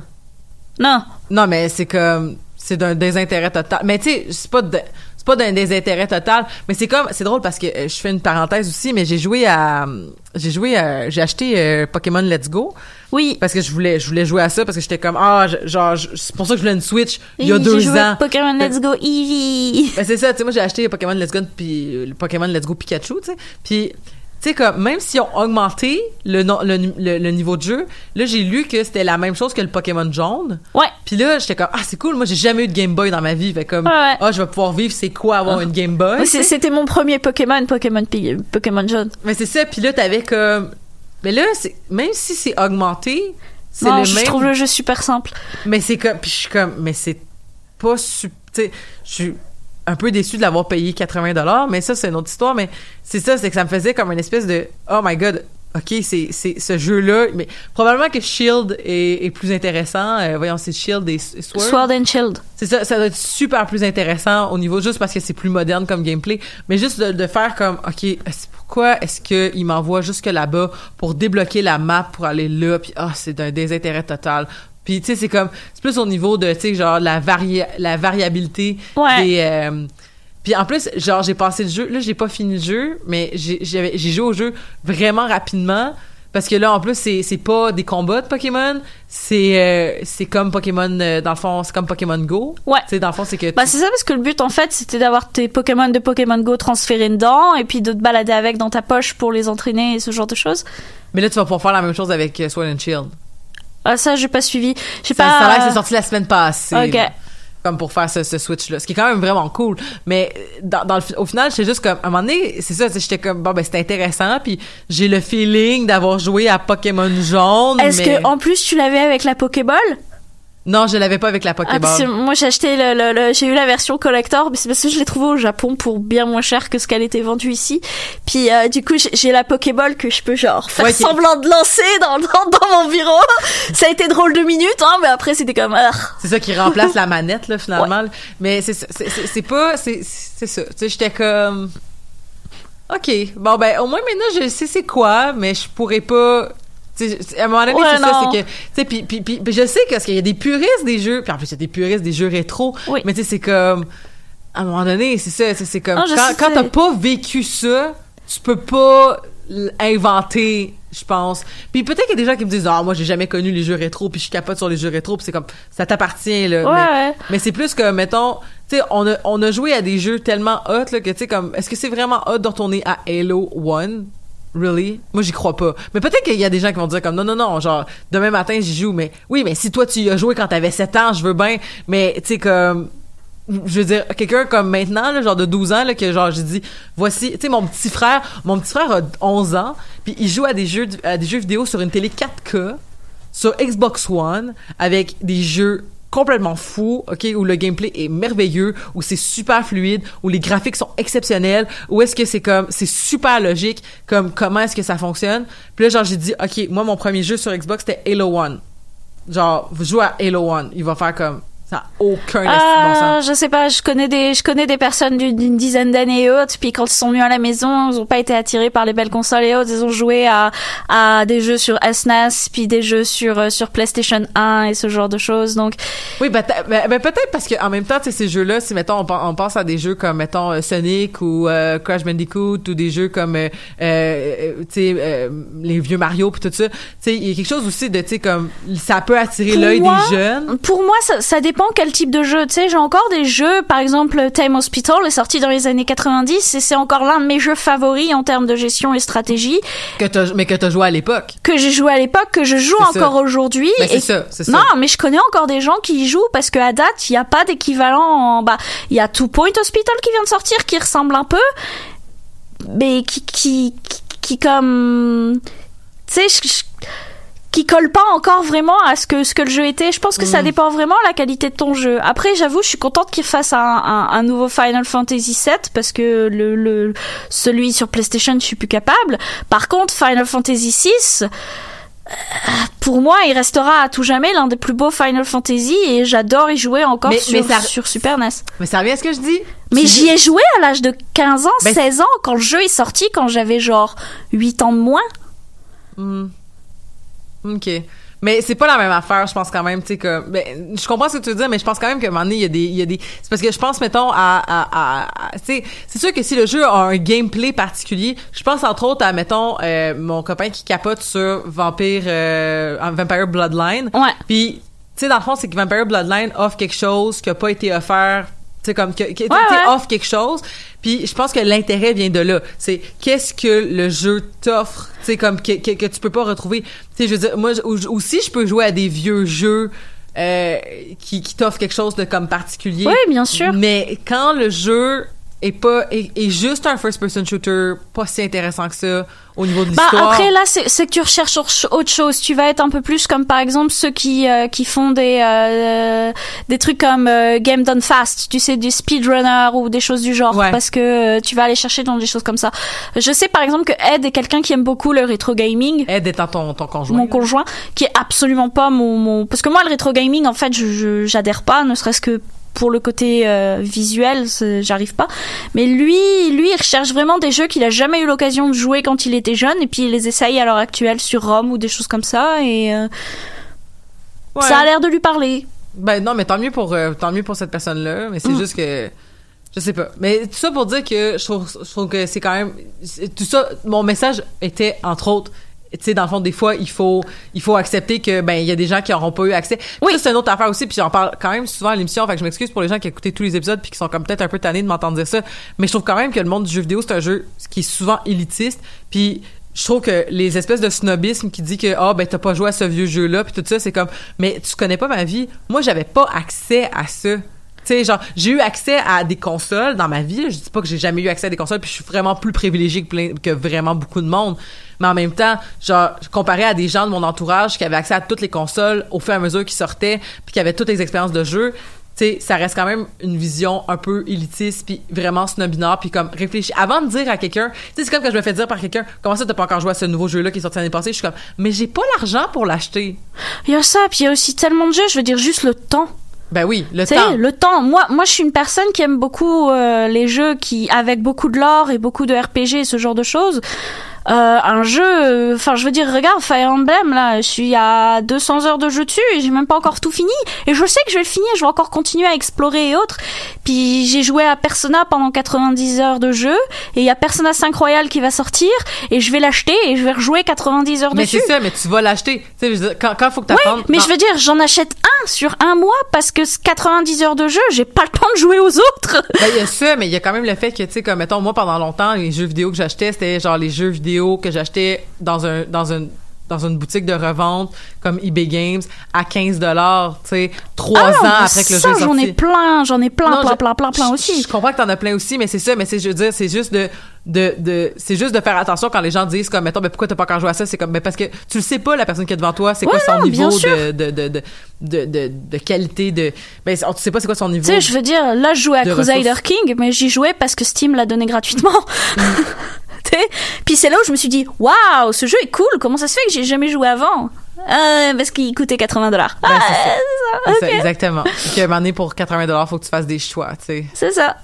S5: Non,
S4: Non, mais c'est comme c'est d'un désintérêt total. Mais tu sais, c'est pas de- c'est pas d'un désintérêt total, mais c'est comme c'est drôle parce que euh, je fais une parenthèse aussi, mais j'ai joué à j'ai joué à- j'ai acheté euh, Pokémon Let's Go
S5: oui.
S4: parce que je voulais je voulais jouer à ça parce que j'étais comme ah genre c'est pour ça que je voulais une Switch il y a deux
S5: joué
S4: ans.
S5: Pokémon Let's Go Eevee.
S4: Ben c'est ça, tu sais moi j'ai acheté Pokémon Let's Go puis euh, Pokémon Let's Go Pikachu, tu sais. Puis tu sais comme même si on augmenté le, no- le, le, le niveau de jeu, là j'ai lu que c'était la même chose que le Pokémon jaune.
S5: Ouais.
S4: Puis là, j'étais comme ah c'est cool, moi j'ai jamais eu de Game Boy dans ma vie, fait comme
S5: Ouais, ouais.
S4: ah je vais pouvoir vivre c'est quoi avoir une Game Boy?
S5: C'était mon premier Pokémon, Pokémon, Pokémon jaune.
S4: Mais c'est ça, puis là t'avais comme mais là même si c'est augmenté, c'est le
S5: je
S4: même
S5: trouve le jeu super simple.
S4: mais c'est comme puis je suis comme mais c'est pas su tu sais, je suis un peu déçu de l'avoir payé 80 dollars, mais ça c'est une autre histoire, mais c'est ça c'est que ça me faisait comme une espèce de oh my god OK, c'est c'est ce jeu-là, mais probablement que Shield est, est plus intéressant. Euh, voyons, c'est Shield et Sword.
S5: Sword and Shield.
S4: C'est ça, ça doit être super plus intéressant au niveau juste parce que c'est plus moderne comme gameplay, mais juste de, de faire comme ok, pourquoi est-ce que il m'envoie jusque là-bas pour débloquer la map pour aller là, puis ah c'est d'un désintérêt total. Puis tu sais c'est comme c'est plus au niveau de tu sais genre la vari la variabilité
S5: Ouais.
S4: des euh, puis en plus, genre, j'ai passé le jeu. Là, j'ai pas fini le jeu, mais j'ai joué au jeu vraiment rapidement. Parce que là, en plus, c'est c'est pas des combats de Pokémon. C'est euh, c'est comme Pokémon, euh, dans le fond, c'est comme Pokémon Go.
S5: Ouais.
S4: Tu sais, dans le fond, c'est que.
S5: Bah c'est ça parce que le but en fait c'était d'avoir tes Pokémon de Pokémon Go transférés dedans et puis de te balader avec dans ta poche pour les entraîner et ce genre de choses.
S4: Mais là, tu vas pouvoir faire la même chose avec euh, Sword and Shield.
S5: Ah ça j'ai pas suivi.
S4: Ça,
S5: pas.
S4: ça a l'air c'est sorti la semaine passée.
S5: Ok.
S4: là. comme pour faire ce, ce switch-là. Ce qui est quand même vraiment cool. Mais dans, dans le, au final, j'étais juste comme, à un moment donné, c'est ça, j'étais comme, bon, ben, c'est intéressant, puis j'ai le feeling d'avoir joué à Pokémon jaune,
S5: Est-ce
S4: mais...
S5: que en plus tu l'avais avec la Pokéball?
S4: Non, je l'avais pas avec la
S5: Ah,
S4: Pokéball.
S5: que moi j'ai acheté le, le- le- j'ai eu la version collector mais c'est parce que je l'ai trouvée au Japon pour bien moins cher que ce qu'elle était vendue ici puis euh, du coup j'ai- la Pokéball que je peux genre faire
S4: Ouais,
S5: semblant de lancer dans, dans, dans mon bureau ça a été drôle deux minutes hein mais après c'était comme ah.
S4: C'est ça qui remplace la manette, là, finalement. Mais c'est, c'est pas, c'est, c'est ça. Tu sais, j'étais comme, OK. Bon, ben, au moins maintenant, je sais c'est quoi, mais je pourrais pas, à un moment donné,
S5: Ouais,
S4: c'est ça, c'est que, tu sais, puis, puis, puis, je sais que, parce qu'il y a des puristes des jeux, puis en plus, il y a des puristes des jeux rétro,
S5: Oui.
S4: mais tu sais, c'est comme, à un moment donné, c'est ça, c'est, comme,
S5: Non,
S4: quand, quand t'as pas vécu ça, tu peux pas l'inventer, je pense. Puis peut-être qu'il y a des gens qui me disent ah moi j'ai jamais connu les jeux rétro puis je capote sur les jeux rétro puis c'est comme ça t'appartient là.
S5: Ouais,
S4: mais
S5: ouais.
S4: mais c'est plus que mettons, tu sais on a on a joué à des jeux tellement hot là que tu sais comme est-ce que c'est vraiment hot de retourner à Halo 1 Really? Moi, j'y crois pas. Mais peut-être qu'il y a des gens qui vont dire comme non, non, non, genre, demain matin, j'y joue, mais oui, mais si toi, tu y as joué quand t'avais 7 ans, je veux bien, mais tu sais, comme, je veux dire, quelqu'un comme maintenant, genre de 12 ans, là, que genre, j'ai dit, voici, tu sais, mon petit frère, mon petit frère a 11 ans, puis il joue à des jeux, à des jeux vidéo sur une télé 4K, sur Xbox One, avec des jeux complètement fous, ok, où le gameplay est merveilleux, où c'est super fluide, où les graphiques sont exceptionnels, où est-ce que c'est comme, c'est super logique, comme comment est-ce que ça fonctionne. Puis là, genre, j'ai dit, ok, moi, mon premier jeu sur Xbox, c'était Halo 1 genre jouez à Halo 1 il va faire comme Ça n'a aucun de bon
S5: Ah,
S4: sens.
S5: je sais pas, je connais des, je connais des personnes d'une dizaine d'années et autres, puis quand ils sont venus à la maison, ils ont pas été attirés par les belles consoles et autres, ils ont joué à, à des jeux sur SNES, puis des jeux sur, euh, sur PlayStation 1 et ce genre de choses, donc,
S4: Oui, ben, ben, peut-être parce que en même temps, ces jeux-là, si mettons on, pen- on pense à des jeux comme mettons euh, Sonic ou euh, Crash Bandicoot ou des jeux comme euh, euh, tu sais les vieux Mario puis tout ça, tu sais, il y a quelque chose aussi de tu sais comme ça peut attirer l'œil des jeunes.
S5: Pour moi, ça, ça dépend quel type de jeu. Tu sais, j'ai encore des jeux, par exemple, Time Hospital est sorti dans les années 90 et c'est encore l'un de mes jeux favoris en termes de gestion et stratégie
S4: Que mais que t'as joué à l'époque.
S5: que j'ai joué à l'époque, que je joue encore aujourd'hui.
S4: Ben, c'est ça, c'est ça.
S5: Non, mais je connais encore des gens qui y jouent parce que à date, il n'y a pas d'équivalent. En... Bah, il y a Two Point Hospital qui vient de sortir, qui ressemble un peu, mais qui qui qui, qui comme, tu sais, je- je- qui colle pas encore vraiment à ce que ce que le jeu était. Je pense que
S4: Mm.
S5: ça dépend vraiment de la qualité de ton jeu. Après, j'avoue, je suis contente qu'ils fassent un, un, un nouveau Final Fantasy VII parce que le, le celui sur PlayStation, je suis plus capable. Par contre, Final Fantasy VI pour moi, il restera à tout jamais l'un des plus beaux Final Fantasy et j'adore y jouer encore
S4: Mais-
S5: sur,
S4: mais ça-
S5: sur Super NES.
S4: Mais ça revient à ce que je dis.
S5: Mais j'y
S4: dis-
S5: ai joué à l'âge de 15 ans,
S4: Ben,
S5: 16 ans, quand le jeu est sorti, quand j'avais genre 8 ans de moins.
S4: Hmm. OK. Mais c'est pas la même affaire, je pense quand même, tu sais que ben, je comprends ce que tu veux dire, mais je pense quand même qu'à un moment donné, il y a des il y a des c'est parce que je pense mettons à à, à, à- tu sais, c'est sûr que si le jeu a un gameplay particulier, je pense entre autres à mettons euh, mon copain qui capote sur Vampire euh, Vampire Bloodline.
S5: Ouais.
S4: Puis tu sais dans le fond, c'est que Vampire Bloodline offre quelque chose qui a pas été offert tu sais comme que, que-
S5: ouais.
S4: offre quelque chose puis je pense que l'intérêt vient de là c'est qu'est-ce que le jeu t'offre? Tu sais comme que, que, que tu peux pas retrouver tu sais je veux dire moi aussi je peux jouer à des vieux jeux euh, qui, qui t'offrent quelque chose de comme particulier
S5: Oui, bien sûr.
S4: mais quand le jeu est pas est, est juste un first person shooter pas si intéressant que ça au niveau de
S5: Bah
S4: l'histoire
S5: après là c'est que tu recherches autre- chose. Tu vas être un peu plus comme par exemple ceux qui euh, qui font des euh, des trucs comme euh, Game Done Fast, tu sais du speedrunner ou des choses du genre
S4: Ouais.
S5: parce que euh, tu vas aller chercher dans des choses comme ça. Je sais par exemple que Ed est quelqu'un qui aime beaucoup le rétro gaming.
S4: aide étant ton, ton conjoint
S5: mon conjoint qui est absolument pas mon, mon... parce que moi le rétro gaming en fait je- j'adhère pas ne serait-ce que pour le côté euh, visuel j'arrive pas mais lui lui il recherche vraiment des jeux qu'il a jamais eu l'occasion de jouer quand il était jeune et puis il les essaye à l'heure actuelle sur ROM ou des choses comme ça et euh,
S4: Ouais.
S5: ça a l'air de lui parler
S4: Ben non, mais tant mieux pour euh, tant mieux pour cette personne-là. Mais c'est
S5: Mm.
S4: juste que je sais pas. Mais tout ça pour dire que je trouve, je trouve que c'est quand même tout ça. Mon message était entre autres. Tu sais, dans le fond, des fois, il faut, il faut accepter que, ben, il y a des gens qui n'auront pas eu accès. Oui. C'est une autre affaire aussi, puis j'en parle quand même souvent à l'émission, fait que je m'excuse pour les gens qui écoutent tous les épisodes puis qui sont comme peut-être un peu tannés de m'entendre dire ça. Mais je trouve quand même que le monde du jeu vidéo, c'est un jeu qui est souvent élitiste, puis je trouve que les espèces de snobisme qui dit que ah ben t'as pas joué à ce vieux jeu là puis tout ça c'est comme mais tu connais pas ma vie moi j'avais pas accès à ça tu sais genre j'ai eu accès à des consoles dans ma vie. Je dis pas que j'ai jamais eu accès à des consoles puis je suis vraiment plus privilégié que, plein- que vraiment beaucoup de monde. Mais en même temps genre comparé à des gens de mon entourage qui avaient accès à toutes les consoles au fur et à mesure qu'ils sortaient puis qui avaient toutes les expériences de jeu tu sais, ça reste quand même une vision un peu élitiste puis vraiment snobinard puis comme réfléchir avant de dire à quelqu'un tu sais c'est comme quand je me fais dire par quelqu'un comment ça t'as pas encore joué à ce nouveau jeu là qui est sorti l'année passée je suis comme mais j'ai pas l'argent pour l'acheter
S5: il y a ça puis il y a aussi tellement de jeux je veux dire juste le temps
S4: ben oui le temps
S5: le temps. Moi, moi, je suis une personne qui aime beaucoup euh, les jeux qui, avec beaucoup de lore et beaucoup de RPG et ce genre de choses. Euh, un jeu, euh, enfin, je veux dire, regarde Fire Emblem là, je suis à 200 heures de jeu dessus et j'ai même pas encore tout fini. Et je sais que je vais le finir, je vais encore continuer à explorer et autres. Puis j'ai joué à Persona pendant 90 heures de jeu et il y a Persona 5 Royal qui va sortir et je vais l'acheter et je vais rejouer 90 heures
S4: mais
S5: dessus.
S4: c'est ça mais tu vas l'acheter tu sais quand quand faut que
S5: Oui,
S4: t'attendes
S5: mais
S4: non.
S5: je veux dire, j'en achète un sur un mois parce que ce 90 heures de jeu, j'ai pas le temps de jouer aux autres.
S4: Ben, il y a ça, mais il y a quand même le fait que, tu sais, comme, mettons, moi, pendant longtemps, les jeux vidéo que j'achetais, c'était genre les jeux vidéo que j'achetais dans un, dans un, dans une boutique de revente comme eBay Games à 15 dollars, tu sais, trois
S5: Ah,
S4: ans
S5: mais
S4: après que le jeu est sorti.
S5: j'en ai plein, j'en ai plein,
S4: Non,
S5: plein,
S4: je-
S5: plein, plein, plein aussi.
S4: Je comprends que t'en as plein aussi, mais c'est ça, mais c'est, je veux dire, c'est juste de, de, de, c'est juste de faire attention quand les gens disent comme, mettons, ben, pourquoi t'as pas encore joué à ça? C'est comme, ben, parce que tu le sais pas, la personne qui est devant toi, c'est quoi son
S5: non,
S4: niveau de, de, de, de, de, de, de qualité de, ben, tu sais pas c'est quoi son niveau.
S5: Tu sais, je veux dire, là, je jouais à
S4: de
S5: Crusader
S4: ressources.
S5: King, mais j'y jouais parce que Steam l'a donné gratuitement. Puis c'est là où je me suis dit, waouh, ce jeu est cool, comment ça se fait que j'ai jamais joué avant? Euh, parce qu'il coûtait 80 dollars.
S4: Ben, c'est ça.
S5: Ah,
S4: C'est ça, exactement. Puis à un moment donné, pour 80 faut que tu fasses des choix, tu sais.
S5: C'est ça.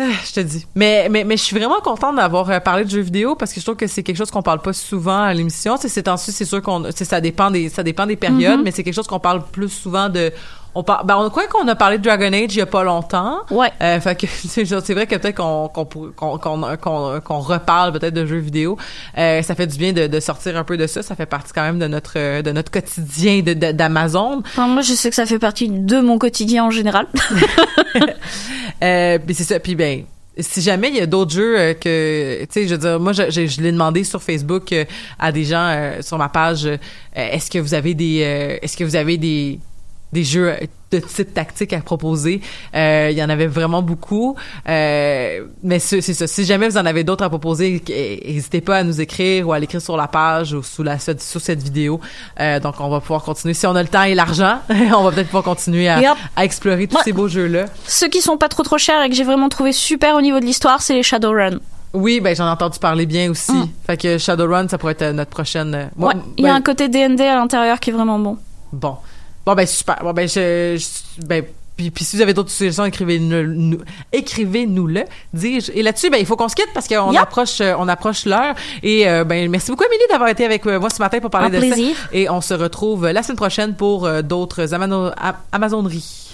S4: Ah, Je te dis. Mais, mais, mais je suis vraiment contente d'avoir euh, parlé de jeux vidéo parce que je trouve que c'est quelque chose qu'on parle pas souvent à l'émission. Tu sais, Ces temps-ci, c'est sûr qu'on, ça dépend des, ça dépend des périodes,
S5: Mhm.
S4: mais c'est quelque chose qu'on parle plus souvent de, on parle, ben, on, quoi qu'on a parlé de Dragon Age il y a pas longtemps.
S5: Ouais.
S4: Euh, fait que c'est vrai que peut-être qu'on qu'on qu'on qu'on qu'on qu'on reparle peut-être de jeux vidéo. Euh, ça fait du bien de, de sortir un peu de ça. Ça fait partie quand même de notre de notre quotidien de- de- d'Amazon.
S5: Enfin, moi, je sais que ça fait partie de mon quotidien en général.
S4: Euh, puis c'est ça. Puis ben, si jamais il y a d'autres jeux euh, que, tu sais, je veux dire, moi, je, je, je l'ai demandé sur Facebook euh, à des gens euh, sur ma page. euh, est-ce que vous avez des, euh, est-ce que vous avez des des jeux de type tactique à proposer. Euh, il y en avait vraiment beaucoup. Euh, mais c'est ça. Si jamais vous en avez d'autres à proposer, n'hésitez pas à nous écrire ou à l'écrire sur la page ou sous la, sous cette vidéo. Euh, donc, on va pouvoir continuer. Si on a le temps et l'argent, on va peut-être pouvoir continuer à,
S5: Yep.
S4: à explorer tous
S5: Ouais.
S4: ces beaux jeux-là.
S5: Ceux qui sont pas trop trop chers et que j'ai vraiment trouvé super au niveau de l'histoire, c'est les Shadowrun.
S4: Oui, ben j'en ai entendu parler bien aussi.
S5: Mm.
S4: Fait que Shadowrun, ça pourrait être euh, notre prochaine. euh,
S5: ouais. Il y a
S4: ben,
S5: un côté D&D à l'intérieur qui est vraiment bon.
S4: Bon, bon ben super. Bon ben je, je- ben puis, puis si vous avez d'autres suggestions, écrivez-nous, nous- écrivez-nous-le, dis-je. Et là-dessus, ben il faut qu'on se quitte parce qu'on
S5: Yep.
S4: approche, euh, on approche l'heure. Et euh, ben merci beaucoup Amélie d'avoir été avec euh, moi ce matin pour parler
S5: Un
S4: de
S5: plaisir.
S4: ça. Et on se retrouve la semaine prochaine pour euh, d'autres amano- am- amazoneries.